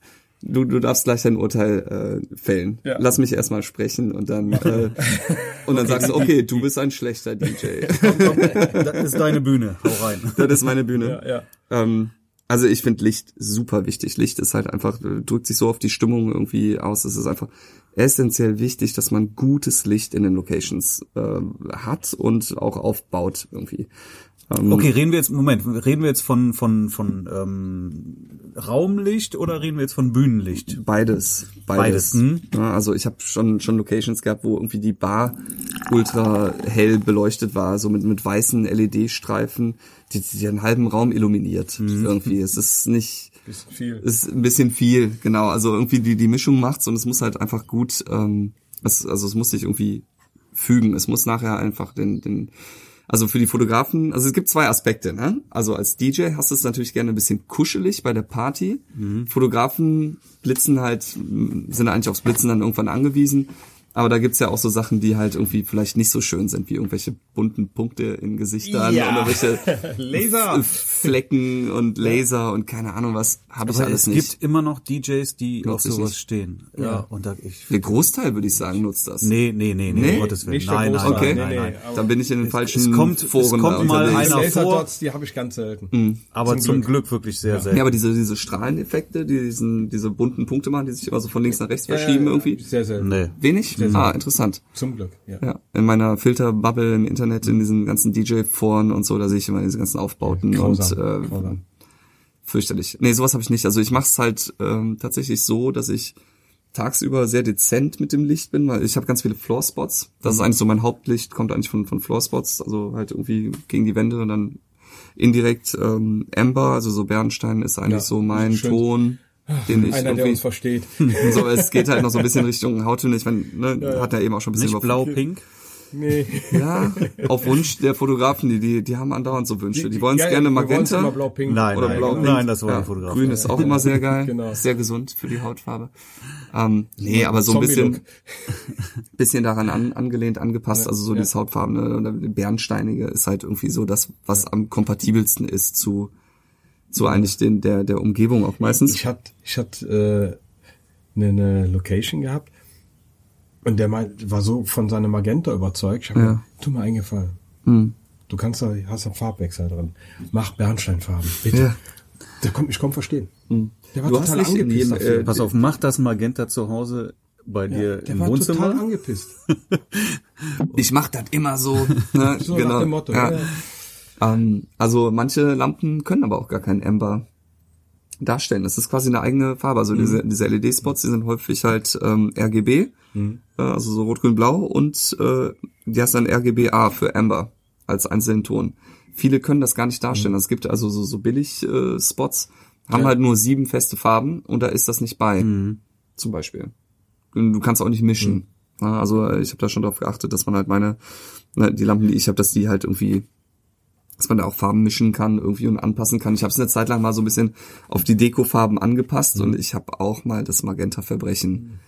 Du, du darfst gleich dein Urteil äh, fällen. Ja. Lass mich erstmal sprechen und dann äh, und dann sagst du, okay, du bist ein schlechter DJ. das ist deine Bühne. Hau rein. das ist meine Bühne. Ja, ja. Ähm, also ich finde Licht super wichtig. Licht ist halt einfach, äh, drückt sich so auf die Stimmung irgendwie aus. Es ist einfach essentiell wichtig, dass man gutes Licht in den Locations äh, hat und auch aufbaut irgendwie. Ähm, Okay, reden wir jetzt, Moment, reden wir jetzt von, von, von ähm, Raumlicht oder reden wir jetzt von Bühnenlicht? Beides, beides. Beides, hm? Ja, also ich habe schon schon Locations gehabt, wo irgendwie die Bar ultra hell beleuchtet war, so mit mit weißen LED-Streifen, die, die einen halben Raum illuminiert. Mhm. Irgendwie, es ist nicht Bisschen viel. ist ein bisschen viel, genau. Also irgendwie die die Mischung macht's und es muss halt einfach gut, ähm, es, also es muss sich irgendwie fügen. Es muss nachher einfach den den also für die Fotografen, also es gibt zwei Aspekte, ne? Also als DJ hast du es natürlich gerne ein bisschen kuschelig bei der Party. Fotografen blitzen halt, sind eigentlich aufs Blitzen dann irgendwann angewiesen. Aber da gibt's ja auch so Sachen, die halt irgendwie vielleicht nicht so schön sind, wie irgendwelche bunten Punkte in Gesichtern Ja. oder welche Laser. Flecken und Laser und keine Ahnung was, habe ich Aber alles es nicht. gibt immer noch DJs, die Nutz auf sowas nicht. stehen. Ja, und da ich Der Großteil, würde ich sagen, nutzt das. Nee, nee, nee, nee, Nee? Gottes Willen. Nein, nein. Okay. nein, Nee, nein, nee, nein. Dann bin ich in den falschen es kommt- es Foren kommt da mal unterwegs. einer vor. Die habe ich ganz selten. Aber Zum zum Glück. Glück, wirklich sehr selten. Ja, aber diese, diese Strahleneffekte, die diesen, diese bunten Punkte machen, die sich immer so von links nach rechts verschieben irgendwie. Sehr selten. nee. Wenig? Ah, interessant. Zum Glück, ja. Ja, in meiner Filterbubble im Internet, in diesen ganzen DJ-Foren und so, da sehe ich immer diese ganzen Aufbauten Grausam, und äh, grausam. fürchterlich. Nee, sowas habe ich nicht. Also ich mache es halt ähm, tatsächlich so, dass ich tagsüber sehr dezent mit dem Licht bin, weil ich habe ganz viele Floorspots. Das ist eigentlich so mein Hauptlicht, kommt eigentlich von, von Floorspots, also halt irgendwie gegen die Wände und dann indirekt ähm, Amber, also so Bernstein ist eigentlich Ja, so mein schön. Ton, den ich Einer, der uns versteht. so, es geht halt noch so ein bisschen Richtung Hauttöne. Ich meine, ne, hat ja eben auch schon ein bisschen Nicht über blau-pink. Nee. ja, auf Wunsch der Fotografen, die, die, die haben andauernd so Wünsche. Die wollen es Ja, gerne magenta immer blau-pink. Nein, oder nein, blau. nein, das wollen ja, die Fotografen. Grün ist auch immer sehr geil, Genau. sehr gesund für die Hautfarbe. Ähm, nee, aber so ein bisschen, bisschen daran an, angelehnt, angepasst. Also so ja. dieses Hautfarbene oder die Bernsteinige ist halt irgendwie so das, was am kompatibelsten ist zu zu eigentlich den der der Umgebung auch meistens. Ich hatte ich hatte äh, eine, eine Location gehabt und der war so von seinem Magenta überzeugt. Ich habe Ja. Gesagt, tu mir einen Gefallen. Du kannst da, hast einen Farbwechsel drin. Mach Bernsteinfarben, bitte. Ja. Der kommt, ich komm verstehen. Der war Du hast total nicht in angepisst jedem, äh, Pass auf, mach das Magenta zu Hause bei dir der im war Wohnzimmer. total angepisst. Ich mach das immer so. Ne? So genau. nach dem Motto. Ja. Ja. Ähm, also manche Lampen können aber auch gar keinen Amber darstellen. Das ist quasi eine eigene Farbe. Also diese, diese LED-Spots, die sind häufig halt ähm, RGB, äh, also so rot, grün, blau und äh, die hast dann RGBA für Amber als einzelnen Ton. Viele können das gar nicht darstellen. Es gibt also so, so Billig-Spots, haben Ja. halt nur sieben feste Farben und da ist das nicht bei. Zum Beispiel. Du kannst auch nicht mischen. Ja, Also ich habe da schon darauf geachtet, dass man halt meine, ne, die Lampen, die ich habe, dass die halt irgendwie dass man da auch Farben mischen kann irgendwie und anpassen kann. Ich habe es eine Zeit lang mal so ein bisschen auf die Dekofarben angepasst und ich habe auch mal das Magenta-Verbrechen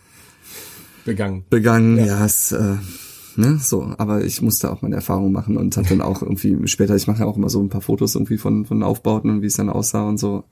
begangen. begangen. Ja, ja es, äh, ne, so. Aber ich musste auch meine Erfahrung machen und habe dann auch irgendwie später, ich mache ja auch immer so ein paar Fotos irgendwie von von Aufbauten und wie es dann aussah und so.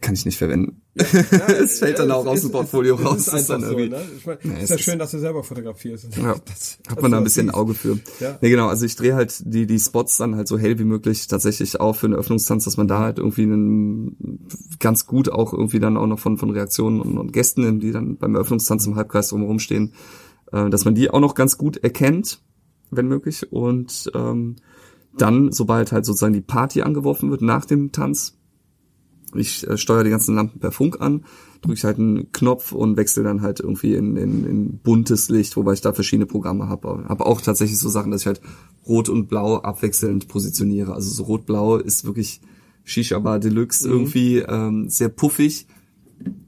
Kann ich nicht verwenden. Ja, es fällt dann auch aus dem Portfolio ist, raus. Ist ist dann so, irgendwie- ne? Ich mein, Nee, ist ja ist- schön, dass du selber fotografierst. Ja, Das- hat man da ein bisschen ein. Auge für. Ja. Nee, genau, also ich drehe halt die, die Spots dann halt so hell wie möglich tatsächlich auf für einen Öffnungstanz, dass man da halt irgendwie einen, ganz gut auch irgendwie dann auch noch von, von Reaktionen und, und Gästen, die dann beim Eröffnungstanz im Halbkreis drumherum stehen, äh, dass man die auch noch ganz gut erkennt, wenn möglich. Und ähm, dann, sobald halt sozusagen die Party angeworfen wird nach dem Tanz, ich äh, steuere die ganzen Lampen per Funk an, drücke ich halt einen Knopf und wechsle dann halt irgendwie in, in, in buntes Licht, wobei ich da verschiedene Programme habe. Habe auch tatsächlich so Sachen, dass ich halt Rot und Blau abwechselnd positioniere. Also so Rot-Blau ist wirklich Shisha Bar Deluxe irgendwie ähm, sehr puffig,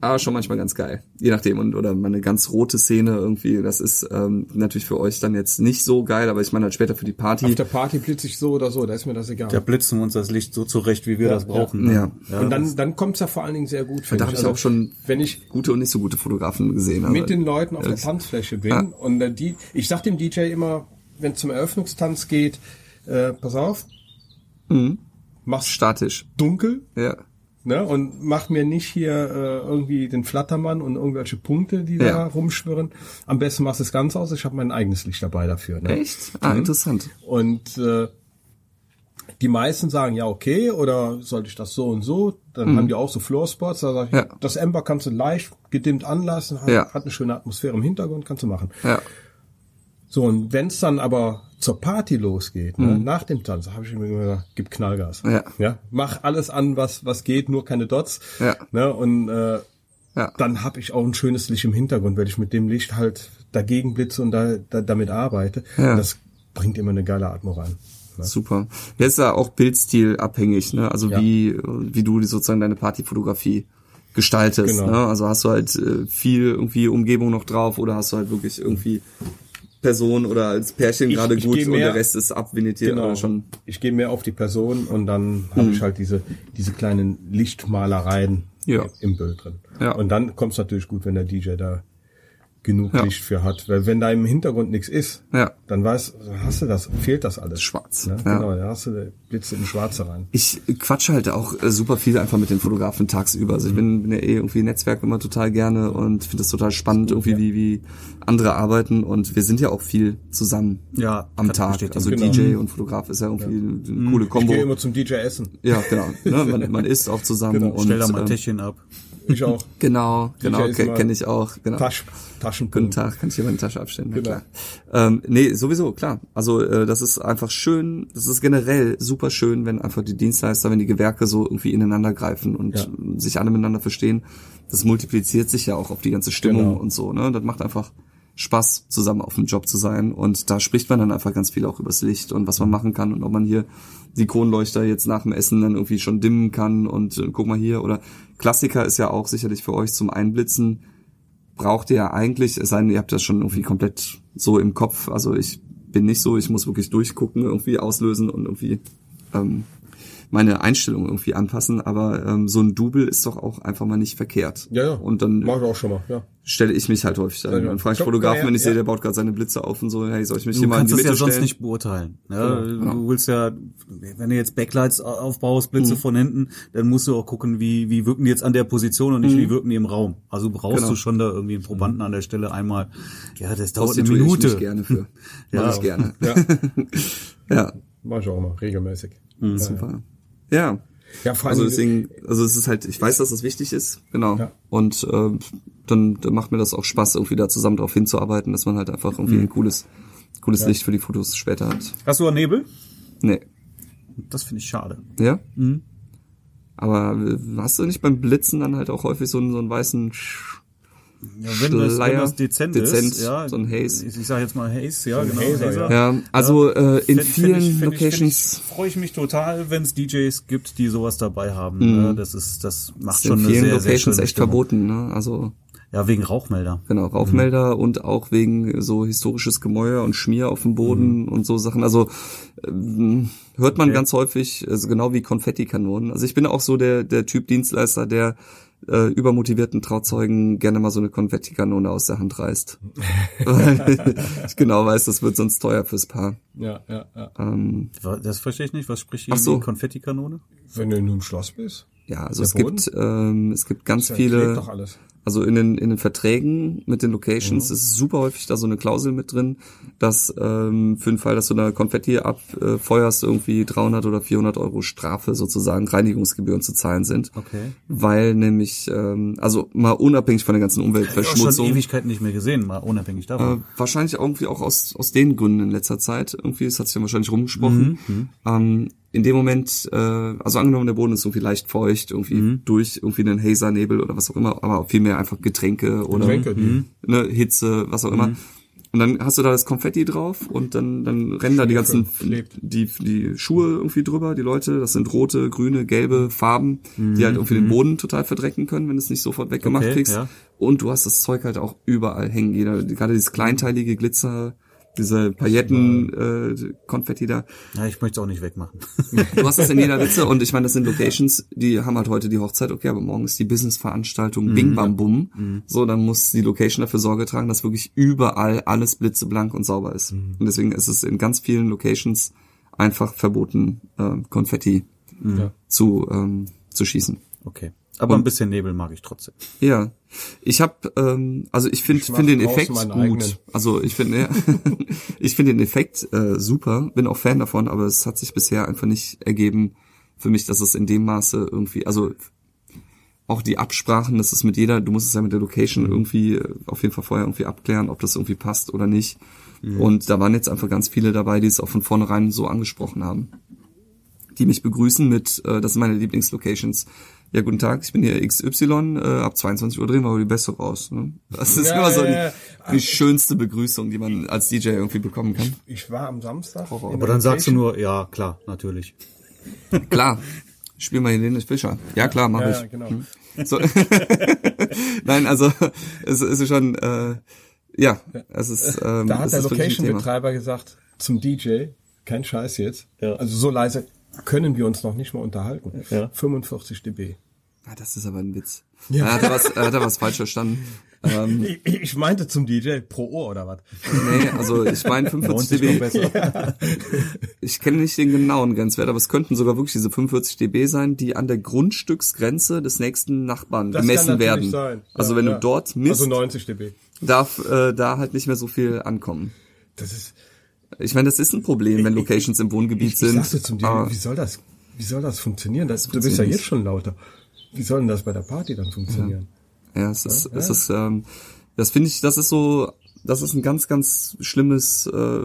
aber schon manchmal ganz geil. Je nachdem und oder mal eine ganz rote Szene irgendwie. Das ist ähm, natürlich für euch dann jetzt nicht so geil, aber ich meine halt später für die Party. Auf der Party blitze ich so oder so, da ist mir das egal. Da blitzen wir uns das Licht so zurecht, wie wir Ja, das brauchen. ja. ne? und dann, dann kommt's ja vor allen Dingen sehr gut. da habe ich Also, auch schon wenn ich gute und nicht so gute Fotografen gesehen. aber- mit den Leuten auf der Ja. Tanzfläche bin Ja. und äh, die, ich sag dem DJ immer, wenn es zum Eröffnungstanz geht, äh, pass auf, Mhm. mach's statisch. dunkel, Ja. Ne, und mach mir nicht hier äh, irgendwie den Flattermann und irgendwelche Punkte, die da Ja. rumschwirren. Am besten machst du es ganz aus. Ich habe mein eigenes Licht dabei dafür. Ne? Echt? Ah, interessant. Und äh, die meisten sagen, ja, okay, oder sollte ich das so und so? Dann haben die auch so Floorspots. Da sag ich, Mhm. Ja. das Ember kannst du leicht gedimmt anlassen, hat, Ja. hat eine schöne Atmosphäre im Hintergrund, kannst du machen. Ja. So, und wenn es dann aber zur Party losgeht, ne, nach dem Tanz, habe ich mir gesagt, gib Knallgas. Mhm. Ja. ja. Mach alles an, was, was geht, nur keine Dots. Ja. Ne, und äh, Ja. dann habe ich auch ein schönes Licht im Hintergrund, weil ich mit dem Licht halt dagegen blitze und da, da, damit arbeite. Ja. Das bringt immer eine geile Atmo rein. Ne? Super. Jetzt ist ja auch Bildstil abhängig, ne? Also Ja. wie, wie du sozusagen deine Partyfotografie gestaltest. Genau. Ne? Also hast du halt äh, viel irgendwie Umgebung noch drauf oder hast du halt wirklich irgendwie Person oder als Pärchen Ich- gerade ich gut geh und mehr- der Rest ist abvinetiert Genau. oder schon. Ich gehe mehr auf die Person und dann habe ich halt diese, diese kleinen Lichtmalereien Ja. im Bild drin. Ja. Und dann kommt es natürlich gut, wenn der DJ da genug Ja. Licht für hat. Weil wenn da im Hintergrund nichts ist, Ja. dann weißt, hast du das, fehlt das alles. Schwarz. Ne? Ja. Genau, da hast du Blitze in Schwarze rein. Ich quatsche halt auch äh, super viel einfach mit den Fotografen tagsüber. Also ich bin, bin ja eh irgendwie Netzwerk immer total gerne und finde das total spannend, irgendwie ja. wie, wie andere arbeiten und wir sind ja auch viel zusammen Ja, am ich Tag. Also Genau. DJ und Fotograf ist ja irgendwie eine coole Ich Kombo. gehe immer zum DJ essen. Ja, genau. Ne? Man, man isst auch zusammen Genau. und Stell da mal ein ähm, Täschchen ab. Ich auch. genau, genau, ke- immer kenne ich auch. Genau. Tasch, Guten Taschenpunkt. Tag, kann ich hier meine Tasche abstellen? Na Genau. klar. Ähm, nee, sowieso, klar. Also äh, das ist einfach schön, das ist generell super schön, wenn einfach die Dienstleister, wenn die Gewerke so irgendwie ineinander greifen und Ja. sich alle miteinander verstehen. Das multipliziert sich ja auch auf die ganze Stimmung Genau. und so. Ne? Das macht einfach Spaß, zusammen auf dem Job zu sein. Und da spricht man dann einfach ganz viel auch übers Licht und was man machen kann und ob man hier die Kronleuchter jetzt nach dem Essen dann irgendwie schon dimmen kann und äh, guck mal hier. Oder Klassiker ist ja auch sicherlich für euch zum Einblitzen braucht ihr ja eigentlich, es sei denn, ihr habt das schon irgendwie komplett so im Kopf. Also ich bin nicht so, ich muss wirklich durchgucken, irgendwie auslösen und irgendwie ähm, meine Einstellung irgendwie anpassen. Aber ähm, so ein Double ist doch auch einfach mal nicht verkehrt. Ja, ja. Und dann Mach ich auch schon mal, ja. stelle ich mich halt häufig an. Ja, Dann frage ich Fotografen, wenn ich sehe, ja. der baut gerade seine Blitze auf und so, hey, soll ich mich Du hier mal in kannst die es ja Mitte sonst stellen? nicht beurteilen. Ja, Genau. Du willst ja, wenn du jetzt Backlights au- aufbaust, Blitze Mhm. von hinten, dann musst du auch gucken, wie, wie wirken die jetzt an der Position und nicht, wie wirken die im Raum. Also brauchst Mhm. Genau. du schon da irgendwie einen Probanden an der Stelle einmal. Ja, das dauert eine ich Minute. mich gerne für. Ja. Mach ich gerne. Ja, Ja, mach ich auch mal, regelmäßig. super. Ja. Ja, vor Also allem, deswegen, also es ist halt, ich weiß, dass das wichtig ist, genau. Ja. Und äh, dann, dann macht mir das auch Spaß, irgendwie da zusammen drauf hinzuarbeiten, dass man halt einfach irgendwie ein cooles, cooles Licht für die Fotos später hat. Hast du einen Nebel? Nee. Das finde ich schade. Ja? Aber äh, hast du nicht beim Blitzen dann halt auch häufig so einen, so einen weißen Sch Ja, wenn das, wenn das dezent, dezent, ist, ja, so ein Haze. Ich, ich sage jetzt mal Haze, ja, genau. Hazer, Hazer. Ja, also äh, in vielen ich- fänd ich- Locations, fänd ich- freue ich mich total, wenn es DJs gibt, die sowas dabei haben. Ne? Das ist, das macht in schon eine vielen sehr Locations echt Stimmung. verboten, ne? Also Ja, wegen Rauchmelder. Genau, Rauchmelder und auch wegen so historisches Gemäuer und Schmier auf dem Boden und so Sachen. Also ähm, hört man ganz häufig, also genau wie Konfettikanonen. Also ich bin auch so der, der Typ Dienstleister, der äh, übermotivierten Trauzeugen gerne mal so eine Konfettikanone aus der Hand reißt. Weil ich genau weiß, das wird sonst teuer fürs Paar. Ja, ja, ja. Ähm, Das verstehe ich nicht. Was spricht hier so. Konfettikanone? Wenn du in einem Schloss bist, ja, also es gibt ähm, es gibt ganz klebt viele doch alles. Also in den, in den Verträgen mit den Locations ist super häufig da so eine Klausel mit drin, dass ähm, für den Fall, dass du da Konfetti abfeuerst, irgendwie 300 oder 400 Euro Strafe sozusagen Reinigungsgebühren zu zahlen sind. Okay. Weil nämlich, ähm, also mal unabhängig von der ganzen Ich habe schon Umweltverschmutzung, Ewigkeiten nicht mehr gesehen, mal unabhängig äh, davon. wahrscheinlich irgendwie auch aus, aus den Gründen in letzter Zeit. Irgendwie, das hat sich dann wahrscheinlich rumgesprochen. Ähm, in dem Moment, äh, also angenommen, der Boden ist irgendwie leicht feucht, irgendwie durch irgendwie einen Hazernebel oder was auch immer, aber vielmehr einfach Getränke oder Getränke, die- ne, Hitze, was auch immer. Und dann hast du da das Konfetti drauf und dann, dann rennen da die ganzen, die, die Schuhe irgendwie drüber, die Leute. Das sind rote, grüne, gelbe Farben, die halt irgendwie den Boden total verdrecken können, wenn du es nicht sofort weggemacht Okay, kriegst. ja. Und du hast das Zeug halt auch überall hängen. Jeder, gerade dieses kleinteilige Glitzer, diese Pailletten, äh, Konfetti da. Ja, ich möchte es auch nicht wegmachen. Du hast das in jeder Ritze und ich meine, das sind Locations, die haben halt heute die Hochzeit, okay, aber morgen ist die Businessveranstaltung Bing Bam Bum. So, dann muss die Location dafür Sorge tragen, dass wirklich überall alles blitzeblank und sauber ist. Und deswegen ist es in ganz vielen Locations einfach verboten, äh, Konfetti Ja. zu, ähm, zu schießen. Okay. Aber ein bisschen Nebel mag ich trotzdem. Ja, ich habe, ähm, also ich finde find den Effekt gut. eigenen. Also ich finde, ja, ich finde den Effekt äh, super, bin auch Fan davon, aber es hat sich bisher einfach nicht ergeben für mich, dass es in dem Maße irgendwie, also auch die Absprachen, das ist mit jeder, du musst es ja mit der Location irgendwie äh, auf jeden Fall vorher irgendwie abklären, ob das irgendwie passt oder nicht. Und da waren jetzt einfach ganz viele dabei, die es auch von vornherein so angesprochen haben. Die mich begrüßen mit, äh, das sind meine Lieblingslocations. Ja, guten Tag, ich bin hier XY, äh, ab 22 Uhr drehen wir aber die Beste raus. Ne? Das ist Ja, immer so ja, die, ja. die schönste Begrüßung, die man als DJ irgendwie bekommen kann. Ich war am Samstag. Aber dann sagst du nur, ja, klar, natürlich. Klar, spiel mal Helene Fischer. Ja, klar, mach Ja, ich. ja, genau. So. Nein, also es ist schon, äh, ja, es ist, ähm, Da hat es der. Location-Betreiber gesagt zum DJ, kein Scheiß jetzt. Ja. Also so leise können wir uns noch nicht mal unterhalten. Ja. 45 dB. Ah, das ist aber ein Witz. Ja. Er hat da was, er hat da was falsch verstanden. Ähm, Ich, ich meinte zum DJ pro Ohr oder was? nee, also ich meine 45 sich noch dB. besser. Ich kenne nicht den genauen Grenzwert, aber es könnten sogar wirklich diese 45 dB sein, die an der Grundstücksgrenze des nächsten Nachbarn Das gemessen werden. sein. Also Ja, wenn ja. du dort misst, Also 90 dB. darf äh, da halt nicht mehr so viel ankommen. Das ist, Ich meine, das ist ein Problem, wenn Locations im Wohngebiet ich, ich sind. sagte zum aber- wie soll das, wie soll das funktionieren? Das, du bist ja jetzt schon lauter. Wie soll denn das bei der Party dann funktionieren? Ja, es ist, es ist, ähm, das finde ich, das ist so, das ist ein ganz, ganz schlimmes, äh,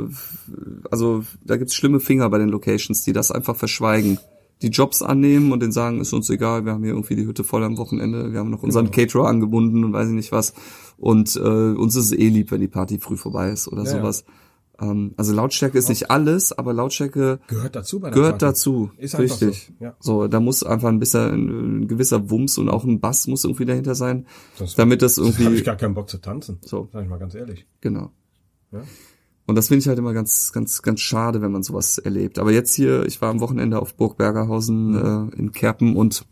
also da gibt's schlimme Finger bei den Locations, die das einfach verschweigen. Die Jobs annehmen und denen sagen, ist uns egal, wir haben hier irgendwie die Hütte voll am Wochenende, wir haben noch unseren Caterer angebunden und weiß ich nicht was. Und äh, uns ist es eh lieb, wenn die Party früh vorbei ist oder Ja, sowas. Ähm, also Lautstärke ist nicht alles, aber Lautstärke Gehört dazu bei der gehört Party. dazu. Ist richtig. so, ja. So, da muss einfach ein bisschen ein, gewisser Wumms und auch ein Bass muss irgendwie dahinter sein, Sonst- damit das habe irgendwie ich gar keinen Bock zu tanzen. So. Sag ich mal ganz ehrlich. genau. Ja? Und das finde ich halt immer ganz, ganz, ganz schade, wenn man sowas erlebt. Aber jetzt hier, ich war am Wochenende auf Burg Bergerhausen äh, in Kerpen und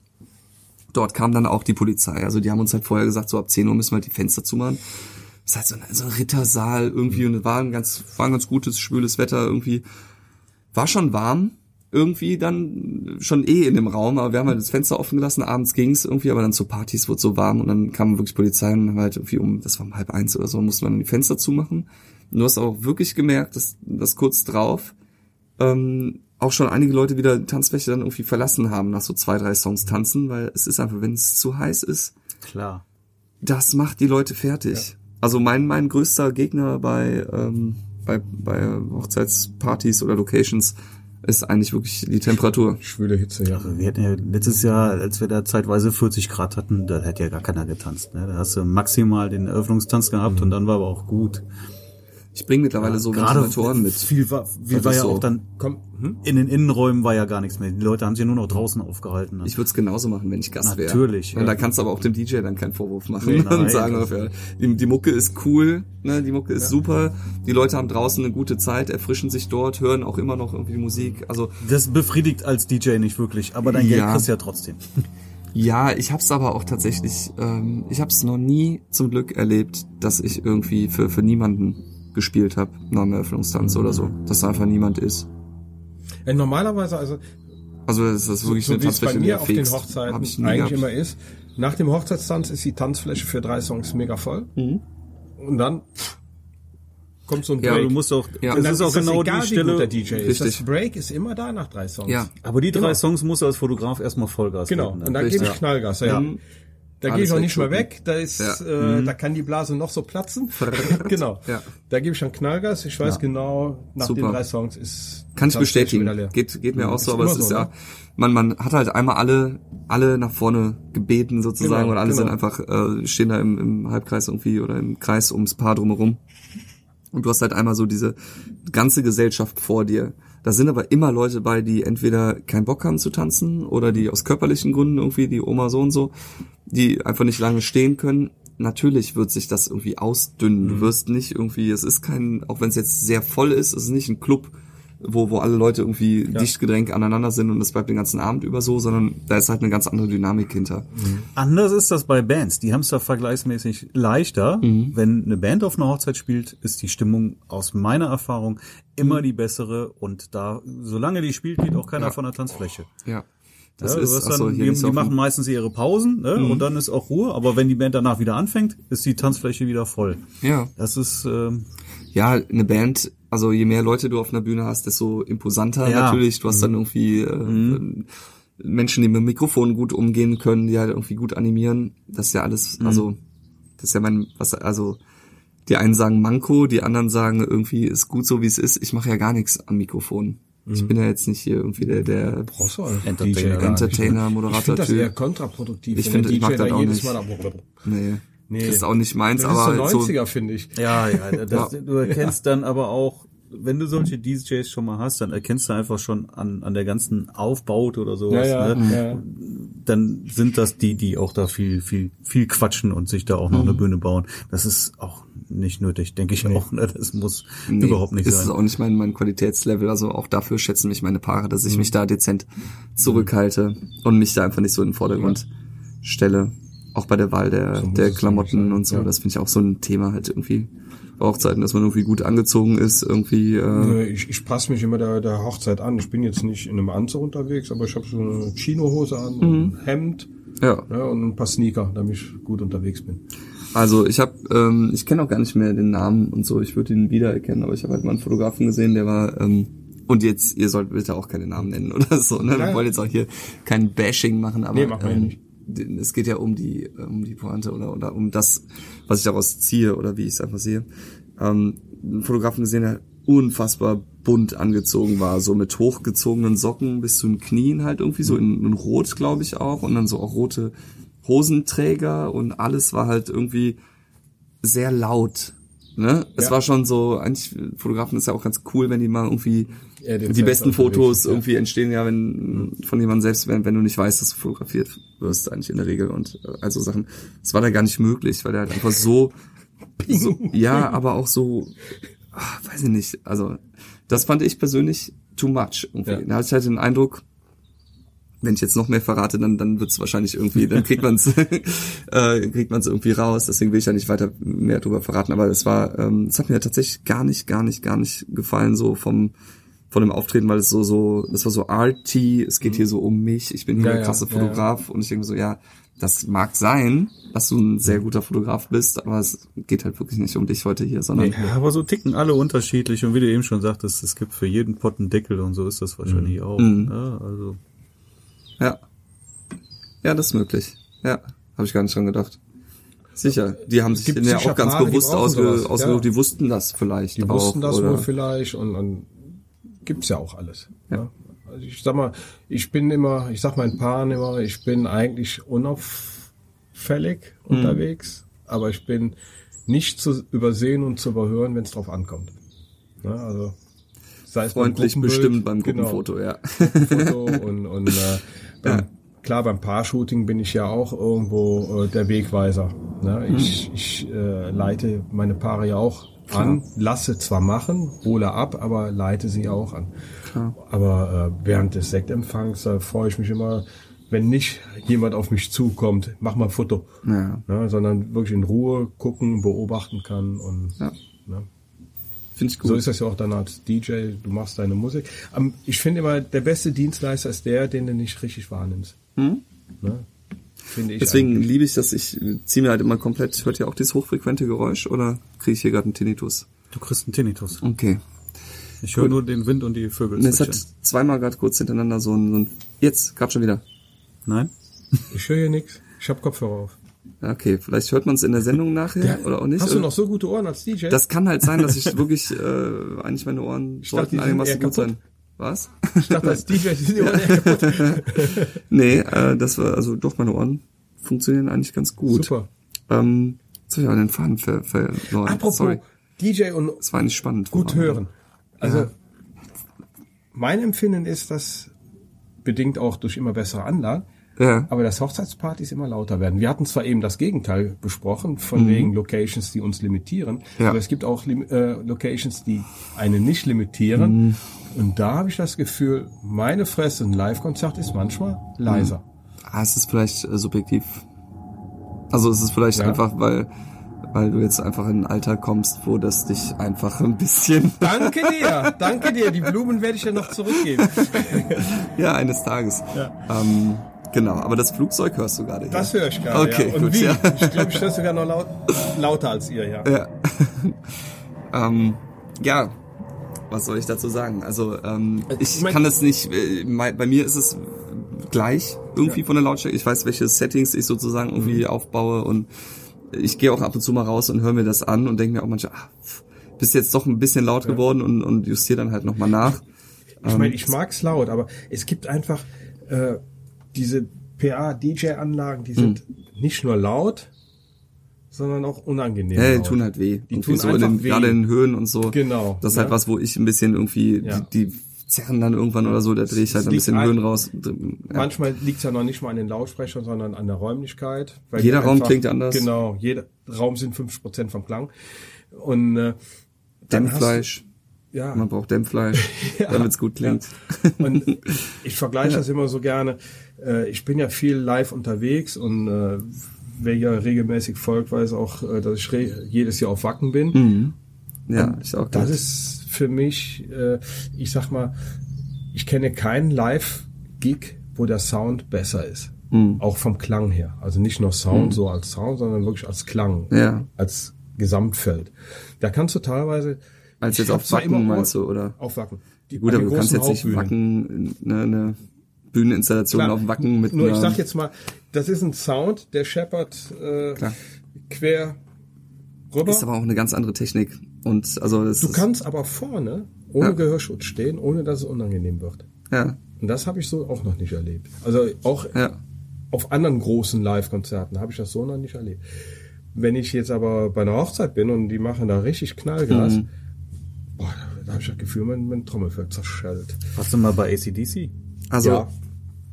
dort kam dann auch die Polizei. Also die haben uns halt vorher gesagt, so ab 10 Uhr müssen wir halt die Fenster zumachen. Ist halt so ein, so ein Rittersaal irgendwie und es war ein ganz, war ein ganz gutes, schwüles Wetter irgendwie. War schon warm, irgendwie dann schon eh in dem Raum, aber wir haben halt das Fenster offen gelassen, abends ging's irgendwie, aber dann zu Partys wurde so warm und dann kam wirklich Polizei und haben halt irgendwie um, das war um halb eins oder so, mussten wir dann die Fenster zumachen. Und du hast auch wirklich gemerkt, dass, dass kurz drauf ähm, auch schon einige Leute wieder Tanzfläche dann irgendwie verlassen haben nach so zwei, drei Songs tanzen, weil es ist einfach, wenn es zu heiß ist, Klar. das macht die Leute fertig. Also mein, mein größter Gegner bei, ähm, bei, bei Hochzeitspartys oder Locations ist eigentlich wirklich die Temperatur. Schwüle Hitze, ja. Also wir hatten ja letztes Jahr, als wir da zeitweise 40 Grad hatten, da hätte ja gar keiner getanzt. Ne? Da hast du maximal den Eröffnungstanz gehabt und dann war aber auch gut. Ich bringe mittlerweile so Gerade Ventilatoren mit. Viel war, viel war ja so. auch dann, Komm, hm? in den Innenräumen war ja gar nichts mehr. Die Leute haben sich ja nur noch draußen aufgehalten. ne? Ich würde es genauso machen, wenn ich Gast wäre. Natürlich, Und ja. da kannst du aber auch dem DJ dann keinen Vorwurf machen Nee, und nein, sagen, das- ja, die, die Mucke ist cool, ne, die Mucke ist super, die Leute haben draußen eine gute Zeit, erfrischen sich dort, hören auch immer noch irgendwie Musik. Also das befriedigt als DJ nicht wirklich, aber dein Geld Ja. kriegst du ja trotzdem. ja, ich hab's aber auch tatsächlich, ähm, ich hab's noch nie zum Glück erlebt, dass ich irgendwie für, für niemanden gespielt habe nach einem Eröffnungstanz oder so. Dass da einfach niemand ist. Äh, normalerweise, also Also das ist wirklich so eine wie es bei mir auf den. Hochzeiten eigentlich gehabt. immer ist, nach dem Hochzeitstanz ist die Tanzfläche für drei Songs mega voll. Mhm. Und dann kommt so ein Ja, Break. du musst auch, Ja. das ist auch genau egal, die wie gut der Stelle. DJ ist. Richtig. Das Break ist immer da nach drei Songs. Ja. Aber die drei Genau. Songs musst du als Fotograf erstmal Vollgas Genau. geben. ne? Und dann Richtig. gebe ich Knallgas. Ja. Mhm. Da gehe ich auch nicht mehr weg. Da ist, Ja. äh, da kann die Blase noch so platzen. genau. Ja. Da gebe ich dann Knallgas. Ich weiß genau, nach Super. den drei Songs ist Kann ich bestätigen. Geht, geht mir auch so, aber es ist so, ja, ne? man, man hat halt einmal alle, alle nach vorne gebeten sozusagen Genau, und alle genau. sind einfach, äh, stehen da im, im Halbkreis irgendwie oder im Kreis ums Paar drumherum. Und du hast halt einmal so diese ganze Gesellschaft vor dir. Da sind aber immer Leute bei, die entweder keinen Bock haben zu tanzen oder die aus körperlichen Gründen irgendwie, die Oma so und so, die einfach nicht lange stehen können. Natürlich wird sich das irgendwie ausdünnen. Du wirst nicht irgendwie, es ist kein, auch wenn es jetzt sehr voll ist, es ist nicht ein Club, wo, wo alle Leute irgendwie dicht gedrängt aneinander sind und es bleibt den ganzen Abend über so, sondern da ist halt eine ganz andere Dynamik hinter. Anders ist das bei Bands. Die haben es da vergleichsmäßig leichter. Mhm. Wenn eine Band auf einer Hochzeit spielt, ist die Stimmung aus meiner Erfahrung immer die bessere. Und da, solange die spielt, geht auch keiner Ja. von der Tanzfläche. Ja. Das ja, ist, achso, dann, hier die, die machen meistens ihre Pausen ne? Mhm. und dann ist auch Ruhe. Aber wenn die Band danach wieder anfängt, ist die Tanzfläche wieder voll. Ja. Das ist ähm, Ja, eine Band, also je mehr Leute du auf einer Bühne hast, desto imposanter Ja. natürlich. Du hast dann irgendwie äh, Menschen, die mit dem Mikrofon gut umgehen können, die halt irgendwie gut animieren. Das ist ja alles, also das ist ja mein, was, also die einen sagen Manko, die anderen sagen irgendwie ist gut so wie es ist. Ich mache ja gar nichts am Mikrofon. Ich bin ja jetzt nicht hier irgendwie der, der Entertainer, nicht. Entertainer, Moderator Ich finde das eher kontraproduktiv. Ich finde- ich mag das da auch nicht. Mal nee, Nee. das ist auch nicht meins, Das ist aber so so 90er, finde ich. Ja, ja, das, du erkennst dann aber auch, wenn du solche DJs schon mal hast, dann erkennst du einfach schon an, an der ganzen Aufbaut oder sowas, Ja, ja, ne? ja. dann sind das die, die auch da viel, viel, viel quatschen und sich da auch noch eine Mhm. Bühne bauen. Das ist auch nicht nötig, denke ich auch. Ne? Das muss Nee, überhaupt nicht ist sein. es auch nicht mein, mein Qualitätslevel. Also auch dafür schätzen mich meine Paare, dass ich Mhm. mich da dezent zurückhalte und mich da einfach nicht so in den Vordergrund stelle. Auch bei der Wahl der, So der Klamotten und so. Das finde ich auch so ein Thema halt irgendwie. Hochzeiten, dass man irgendwie gut angezogen ist, irgendwie. Äh, Ich, ich passe mich immer der, der Hochzeit an. Ich bin jetzt nicht in einem Anzug unterwegs, aber ich habe so eine Chinohose an, ein Hemd ja. ja, und ein paar Sneaker, damit ich gut unterwegs bin. Also ich habe, ähm, ich kenne auch gar nicht mehr den Namen und so. Ich würde ihn wiedererkennen, aber ich habe halt mal einen Fotografen gesehen, der war ähm, und jetzt ihr sollt bitte auch keine Namen nennen oder so. Ne? Wir wollen jetzt auch hier kein Bashing machen, aber Nee, machen wir ähm, nicht. Es geht ja um die um die Pointe oder oder um das, was ich daraus ziehe oder wie ich es einfach sehe. Ähm, einen Fotografen gesehen, der unfassbar bunt angezogen war, so mit hochgezogenen Socken bis zu den Knien halt irgendwie so in, in Rot, glaube ich auch und dann so auch rote Hosenträger und alles war halt irgendwie sehr laut. Ne? Es Ja. war schon so, eigentlich Fotografen ist ja auch ganz cool, wenn die mal irgendwie Ja, die besten Fotos ja. irgendwie entstehen ja, wenn von jemandem selbst, wenn, wenn du nicht weißt, dass du fotografiert wirst, eigentlich in der Regel und äh, also Sachen. Das war da gar nicht möglich, weil der halt einfach so, so ja, aber auch so, ach, weiß ich nicht, also das fand ich persönlich too much. Irgendwie. Ja. Da hatte ich halt den Eindruck, wenn ich jetzt noch mehr verrate, dann dann wird's wahrscheinlich irgendwie, dann kriegt man's äh, kriegt man's irgendwie raus. Deswegen will ich ja nicht weiter mehr drüber verraten. Aber es war, ähm, es hat mir tatsächlich gar nicht, gar nicht, gar nicht gefallen so vom von dem Auftreten, weil es so so, das war so arty. Es geht hier so um mich. Ich bin hier Ja, der ja, krasse ja, Fotograf und ich denke so, ja, das mag sein, dass du ein sehr guter Fotograf bist, aber es geht halt wirklich nicht um dich heute hier, sondern Ja, aber so ticken alle unterschiedlich und wie du eben schon sagtest, es gibt für jeden Pott einen Deckel und so ist das wahrscheinlich auch. Mhm. Ja, also Ja. Ja, das ist möglich. Ja, habe ich gar nicht dran gedacht. Sicher, die haben sich ja auch ganz bewusst ausge, ausgesucht, ja. die wussten das vielleicht Die auch. wussten das oder? wohl vielleicht und, und gibt's ja auch alles. Ja. Ja. Also ich sag mal, ich bin immer, ich sag meinen Paaren immer, ich bin eigentlich unauffällig Mhm. unterwegs. aber ich bin nicht zu übersehen und zu überhören, wenn es drauf ankommt. Ne, also sei es beim Freundlich Gruppenbild, bestimmt beim genau, Gruppenfoto, ja. Foto und, und äh, beim, klar beim Paar-Shooting bin ich ja auch irgendwo äh, der Wegweiser. Ne? Ich, ich äh, leite meine Paare ja auch an, lasse zwar machen, hole ab, aber leite sie auch an. Aber äh, während des Sektempfangs da freue ich mich immer, wenn nicht jemand auf mich zukommt, mach mal ein Foto, Ja. ne? sondern wirklich in Ruhe gucken, beobachten kann und Ja. ne? Finde ich gut. So ist das ja auch dann als DJ, du machst deine Musik. Am- Ich finde immer, der beste Dienstleister ist der, den du nicht richtig wahrnimmst. Ne? Finde ich. Deswegen eigentlich. liebe ich das. Ich ziehe mir halt immer komplett, hört ihr auch dieses hochfrequente Geräusch oder kriege ich hier gerade einen Tinnitus? Du kriegst einen Tinnitus. Okay. Ich höre nur den Wind und die Vögel es hat zweimal gerade kurz hintereinander so ein, so ein jetzt, gab schon wieder. Nein? Ich höre hier nichts. Ich habe Kopfhörer auf. Okay, vielleicht hört man es in der Sendung nachher oder auch nicht. Hast du noch so gute Ohren als DJ? Das kann halt sein, dass ich wirklich äh, eigentlich meine Ohren dachte, sollten sind einigermaßen gut kaputt. sein. Was? ich dachte, als DJ sind die Ohren eher kaputt. nee, äh, das war also doch meine Ohren funktionieren eigentlich ganz gut. Super. Ähm, jetzt hab ich aber den Faden ver verloren. Apropos Sorry. DJ und Das war nicht spannend. gut hören. Also Ja. mein Empfinden ist, dass bedingt auch durch immer bessere Anlagen, Ja. aber dass Hochzeitspartys immer lauter werden. Wir hatten zwar eben das Gegenteil besprochen, von Mhm. wegen Locations, die uns limitieren, Ja. aber es gibt auch äh, Locations, die einen nicht limitieren. Mhm. Und da habe ich das Gefühl, meine Fresse, ein Live-Konzert ist manchmal leiser. Ah, es ist vielleicht äh, subjektiv. Also es ist vielleicht Ja. einfach, weil weil du jetzt einfach in ein Alter kommst, wo das dich einfach ein bisschen Danke dir, danke dir. Die Blumen werde ich dir noch zurückgeben. ja eines Tages. Ähm, genau, aber das Flugzeug hörst du gerade. Das höre ich gerade. Okay, ja. Und gut, wie? ja. Ich glaube, ich höre sogar noch laut, lauter als ihr, ja. Ja. ähm, ja, was soll ich dazu sagen? Also ähm, ich ich kann es nicht. Äh, bei mir ist es gleich irgendwie von der Lautstärke. Ich weiß, welche Settings ich sozusagen irgendwie Mhm. aufbaue und ich gehe auch ab und zu mal raus und höre mir das an und denke mir auch manchmal, pff, bist jetzt doch ein bisschen laut geworden und, und justiere dann halt nochmal nach. Ich meine, ich mag's laut, aber es gibt einfach äh, diese PA-DJ-Anlagen, die sind nicht nur laut, sondern auch unangenehm. Ja, die tun halt weh. Die tun so in einfach den, weh. gerade in den Höhen und so. Genau, Das ist halt ja. was, wo ich ein bisschen irgendwie, Ja. die, die zerren dann irgendwann oder so, da drehe ich halt Es ein bisschen Höhen raus. Ja. Manchmal liegt's ja noch nicht mal an den Lautsprechern, sondern an der Räumlichkeit. Jeder Raum klingt anders. Genau, jeder Raum sind 50% vom Klang. Und äh, du, ja, Man braucht Dämpffleisch, damit es gut klingt. Und ich vergleiche das immer so gerne. Äh, Ich bin ja viel live unterwegs und äh, wer ja regelmäßig folgt, weiß auch, äh, dass ich jedes Jahr auf Wacken bin. Ja, ich auch. Das ist für mich, äh, ich sag mal, ich kenne keinen Live-Gig, wo der Sound besser ist. Mhm. Auch vom Klang her. Also nicht nur Sound so als Sound, sondern wirklich als Klang. Ja. Als Gesamtfeld. Da kannst du teilweise. Als jetzt auf Wacken meinst du, oder? Auf Wacken. Die, Gut, aber du kannst jetzt nicht. Wacken, eine, eine Bühneninstallation Klar. auf Wacken mit Nur ich sag jetzt mal, das ist ein Sound, der scheppert äh, Klar. quer rüber. ist aber auch eine ganz andere Technik. Und also das du ist, kannst aber vorne ohne Ja. Gehörschutz stehen, ohne dass es unangenehm wird. ja, Und das habe ich so auch noch nicht erlebt. Also auch ja. auf anderen großen Live-Konzerten habe ich das so noch nicht erlebt. Wenn ich jetzt aber bei einer Hochzeit bin und die machen da richtig Knallgas, Mhm. boah, da habe ich das Gefühl, mein, mein Trommelfell zerschellt. Warst du mal bei ACDC? Also ja,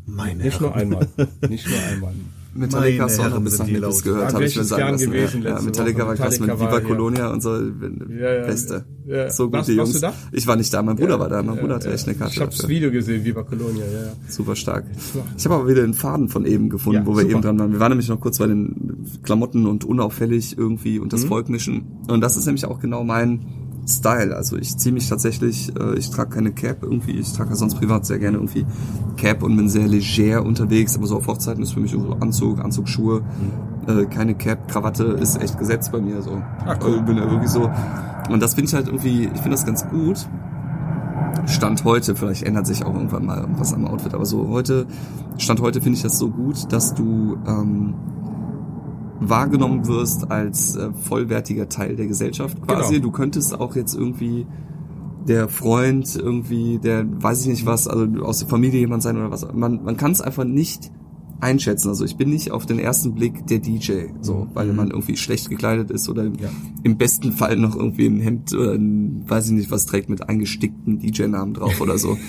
Meine nicht nur einmal. nicht nur einmal. Metallica du auch noch Herren, bis nach sind die gehört, Da habe ich jetzt sagen gern lassen. gewesen ja, ja, Metallica Woche. war krass mit Viva ja. Colonia und so. Ja, ja, Beste. ja. So gute Warst- Jungs. warst du da? Ich war nicht da, mein Bruder war da. Mein Bruder hatte Ja, echt eine Karte. Ich habe das. Video gesehen, Viva Colonia, ja, ja. Super stark. Ich habe aber wieder den Faden von eben gefunden, Ja, wo wir super. eben dran waren. Wir waren nämlich noch kurz bei den Klamotten und unauffällig irgendwie und Mhm. das Volkmischen. Und das ist nämlich auch genau mein Style. Also ich ziehe mich tatsächlich, äh, ich trage keine Cap irgendwie, ich trage ja sonst privat sehr gerne irgendwie Cap und bin sehr leger unterwegs, aber so auf Hochzeiten ist für mich so Anzug, Anzugsschuhe, äh, keine Cap, Krawatte ist echt gesetzt bei mir so. Ah, cool. Ich bin ja wirklich so. Und das finde ich halt irgendwie, ich finde das ganz gut. Stand heute, vielleicht ändert sich auch irgendwann mal was am Outfit, aber so heute, Stand heute finde ich das so gut, dass du ähm, wahrgenommen wirst als äh, vollwertiger Teil der Gesellschaft quasi. Genau. Du könntest auch jetzt irgendwie der Freund irgendwie, der weiß ich nicht was, also aus der Familie jemand sein oder was. Man, man kann es einfach nicht einschätzen. Also ich bin nicht auf den ersten Blick der DJ, so, weil man irgendwie schlecht gekleidet ist oder im, im besten Fall noch irgendwie ein Hemd oder ein, weiß ich nicht was trägt mit eingestickten DJ-Namen drauf oder so.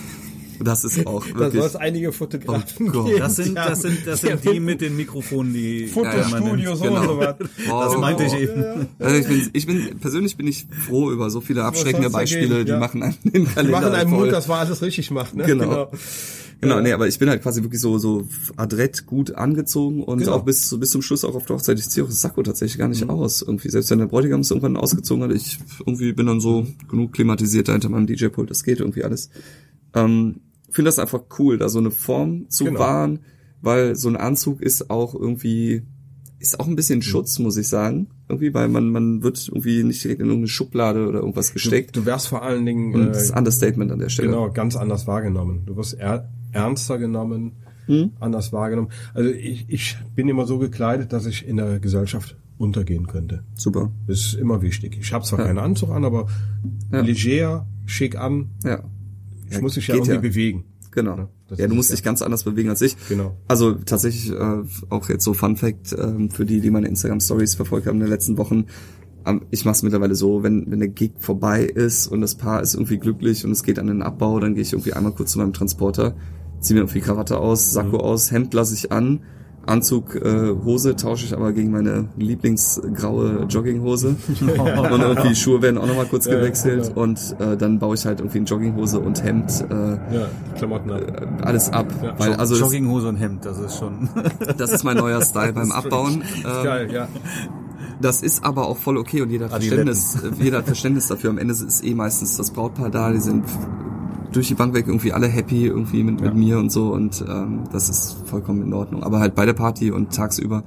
Das ist auch Da wirklich. soll es einige Fotografen Oh geben. Das sind, das sind, das sind die mit den Mikrofonen, die Fotostudio, so Genau. und so was. Das Oh. meinte ich eben. Also ich bin, ich bin persönlich bin ich froh über so viele abschreckende Beispiele, dagegen, die ja. machen einen den Die Kalender machen einem voll. Mut, dass man alles richtig macht, ne? Genau. Genau, nee, aber ich bin halt quasi wirklich so so adrett gut angezogen und Genau. auch bis bis zum Schluss auch auf der Hochzeit. Ich ziehe auch das Sakko tatsächlich gar nicht aus. Irgendwie selbst wenn der Bräutigam es irgendwann ausgezogen hat, ich irgendwie bin dann so genug klimatisiert da hinter meinem DJ-Pult. Das geht irgendwie alles. Ähm, finde das einfach cool, da so eine Form zu Genau. wahren, weil so ein Anzug ist auch irgendwie ist auch ein bisschen Schutz, muss ich sagen. Irgendwie, weil man man wird irgendwie nicht in irgendeine Schublade oder irgendwas gesteckt. Du, du wärst vor allen Dingen und das ist äh, ein Understatement an der Stelle. genau ganz anders wahrgenommen. Du wirst er, ernster genommen, Hm? anders wahrgenommen. Also ich, ich bin immer so gekleidet, dass ich in der Gesellschaft untergehen könnte. Super. Das ist immer wichtig. Ich habe zwar keinen Anzug an, aber Ja. leger, schick an. Ja. Ich Ja, muss mich ja irgendwie ja. bewegen. Genau. Ne? Das ja, du musst dich ganz anders bewegen als ich. Genau. Also tatsächlich äh, auch jetzt so Fun Fact äh, für die, die meine Instagram Stories verfolgt haben in den letzten Wochen. Ähm, ich mache es mittlerweile so, wenn wenn der Gig vorbei ist und das Paar ist irgendwie glücklich und es geht an den Abbau, dann gehe ich irgendwie einmal kurz zu meinem Transporter, ziehe mir irgendwie Krawatte aus, Sakko Mhm. aus, Hemd lasse ich an. Anzug, äh, Hose tausche ich aber gegen meine lieblingsgraue Jogginghose. und irgendwie Schuhe werden auch nochmal kurz Ja, gewechselt. genau. Und äh, dann baue ich halt irgendwie eine Jogginghose und Hemd äh, Ja, die Klamotten ab. alles ab. weil also Jogginghose und Hemd, das ist schon. das ist mein neuer Style beim Abbauen. Ähm, Geil, ja. das ist aber auch voll okay und jeder hat. Verständnis, äh, jeder hat Verständnis dafür. Am Ende ist eh meistens das Brautpaar da, die sind durch die Bank weg irgendwie alle happy irgendwie mit, mit mir und so und ähm, das ist vollkommen in Ordnung. Aber halt bei der Party und tagsüber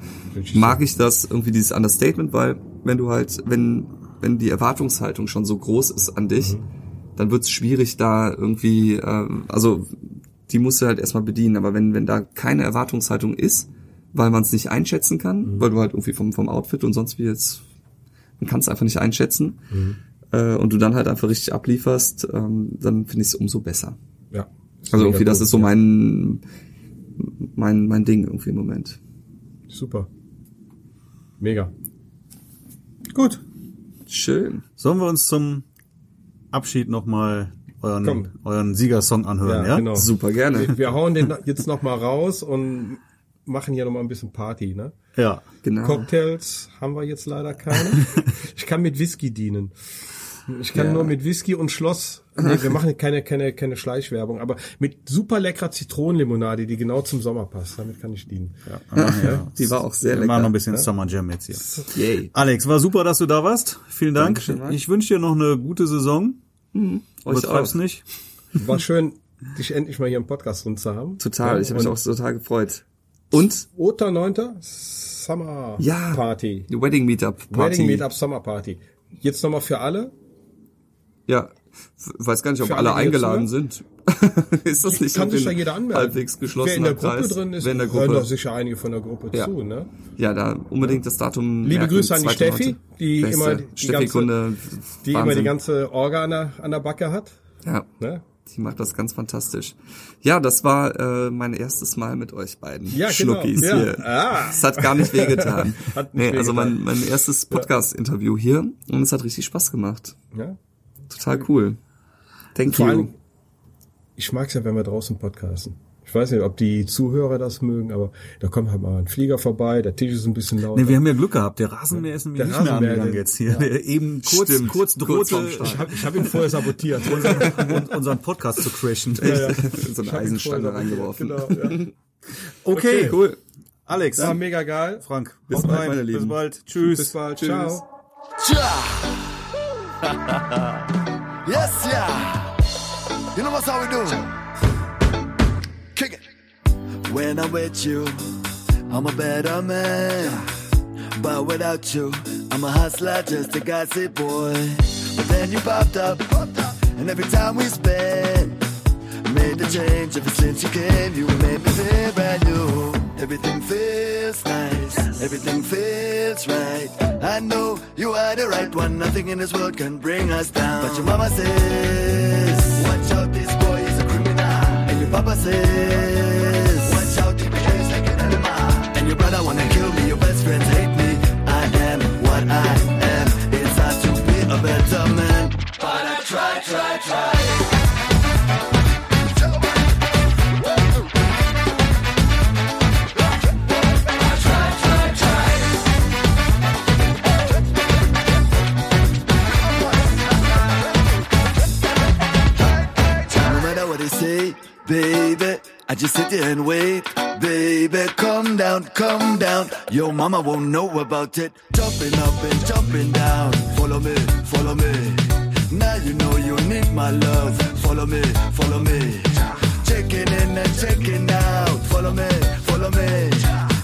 mag ich das irgendwie dieses Understatement, weil wenn du halt, wenn, wenn die Erwartungshaltung schon so groß ist an dich, dann wird es schwierig da irgendwie, äh, also die musst du halt erstmal bedienen, aber wenn, wenn da keine Erwartungshaltung ist, weil man es nicht einschätzen kann, weil du halt irgendwie vom, vom Outfit und sonst wie jetzt, man kann es einfach nicht einschätzen, äh, und du dann halt einfach richtig ablieferst, ähm, dann finde ich es umso besser. ja. Also irgendwie, das gut, ist so ja. mein, mein, mein Ding irgendwie im Moment. Super. Mega. Gut. Schön. Sollen wir uns zum Abschied nochmal euren, Komm. euren Siegersong anhören, ja? genau. Super gerne. Wir, wir hauen den jetzt noch mal raus und machen hier noch mal ein bisschen Party, ne? Ja. Genau. Cocktails haben wir jetzt leider keine. Ich kann mit Whisky dienen. Ich kann Ja. nur mit Whisky und Schloss. Nee, wir machen keine, keine, keine Schleichwerbung, aber mit super leckerer Zitronenlimonade, die genau zum Sommer passt. Damit kann ich dienen. Ja. ja. Die war auch sehr Wir machen noch lecker. ein bisschen Summer Jam jetzt hier. Yay. Alex, war super, dass du da warst. Vielen Dank. Dankeschön. Ich wünsche dir noch eine gute Saison. Euch Übertreib's auch. nicht. War schön, dich endlich mal hier im Podcast drin zu haben. Total. Ich habe mich auch total gefreut. Und Ota 9. Summer Ja. Party. die Wedding Meetup Party. Wedding Meetup Summer Party. Jetzt nochmal für alle. Ja. Weiß gar nicht, ob alle alle, die jetzt eingeladen sind. ist das nicht Kann sich ja jeder anmelden. halbwegs Wer in der Gruppe Kreis? drin ist, Wer in der hören Gruppe. doch sicher einige von der Gruppe Ja. zu, ne? Ja, da unbedingt das Datum. Liebe merken, Grüße an die Steffi, Leute. die Beste. immer die Steffi ganze- Kunde, Die immer die ganze Orga an der, an der Backe hat. Ja, Ne? die macht das ganz fantastisch. Ja, das war äh, mein erstes Mal mit euch beiden Ja, genau. Schnuckis Ja. hier. Ah. Es hat gar nicht wehgetan. Hat nicht nee, also mein, mein erstes Podcast-Interview hier und es hat richtig Spaß gemacht. Ja? Total cool. Thank Vor you. allem, ich mag's ja, wenn wir draußen podcasten. Ich weiß nicht, ob die Zuhörer das mögen, aber da kommt halt mal ein Flieger vorbei, der Tisch ist ein bisschen lauter. Nee, wir haben ja Glück gehabt. Der Rasenmäher ist nämlich Der nicht mehr Rasenmäher, angegangen der- jetzt hier. Der eben kurz, Stimmt. kurz Kurz drohte, Start. ich habe ich hab ihn vorher sabotiert. unseren, unseren Podcast zu crashen. so eine Ich hab ihn Eisenstange reingeworfen. Genau, ja. Okay, Cool. Alex, War mega geil. Frank, Bis bald, meine Lieben. Bis bald. Tschüss. Bis bald. Tschüss. Ciao. Ja. yes, yeah. You know what's how we do? Kick it. When I'm with you, I'm a better man. But without you, I'm a hustler, just a gossip boy. But then you popped up, and every time we spend, made the change ever since you came. You made me feel brand new. Everything feels nice, everything feels right. I know you are the right one. Nothing in this world can bring us down. But your mama says, Watch out, this boy is a criminal. And your papa says, Watch out, he behaves like an animal. And your brother wanna kill me, your best friends hate me. I am what I am. It's hard to be a better man. But I try, try, try. Mama won't know about it. Jumping up and jumping down. Follow me, follow me. Now you know you need my love. Follow me, follow me. Checking in and checking out. Follow me, follow me.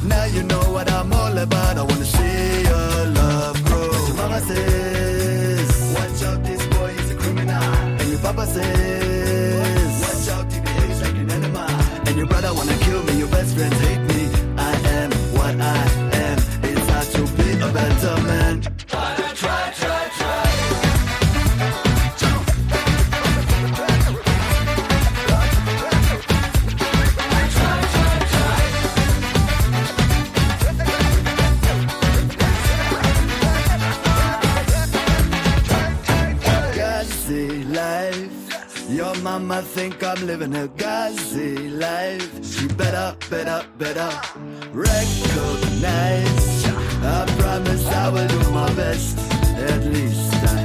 Now you know what I'm all about. I wanna see your love grow. Your mama says, Watch out, this boy is a criminal. And your papa says, Watch out, he behaves like an animal. And your brother wanna kill me, your best friends hate me. I'm living a gauzy life. She better, better, better recognize. I promise I will do my best. At least I.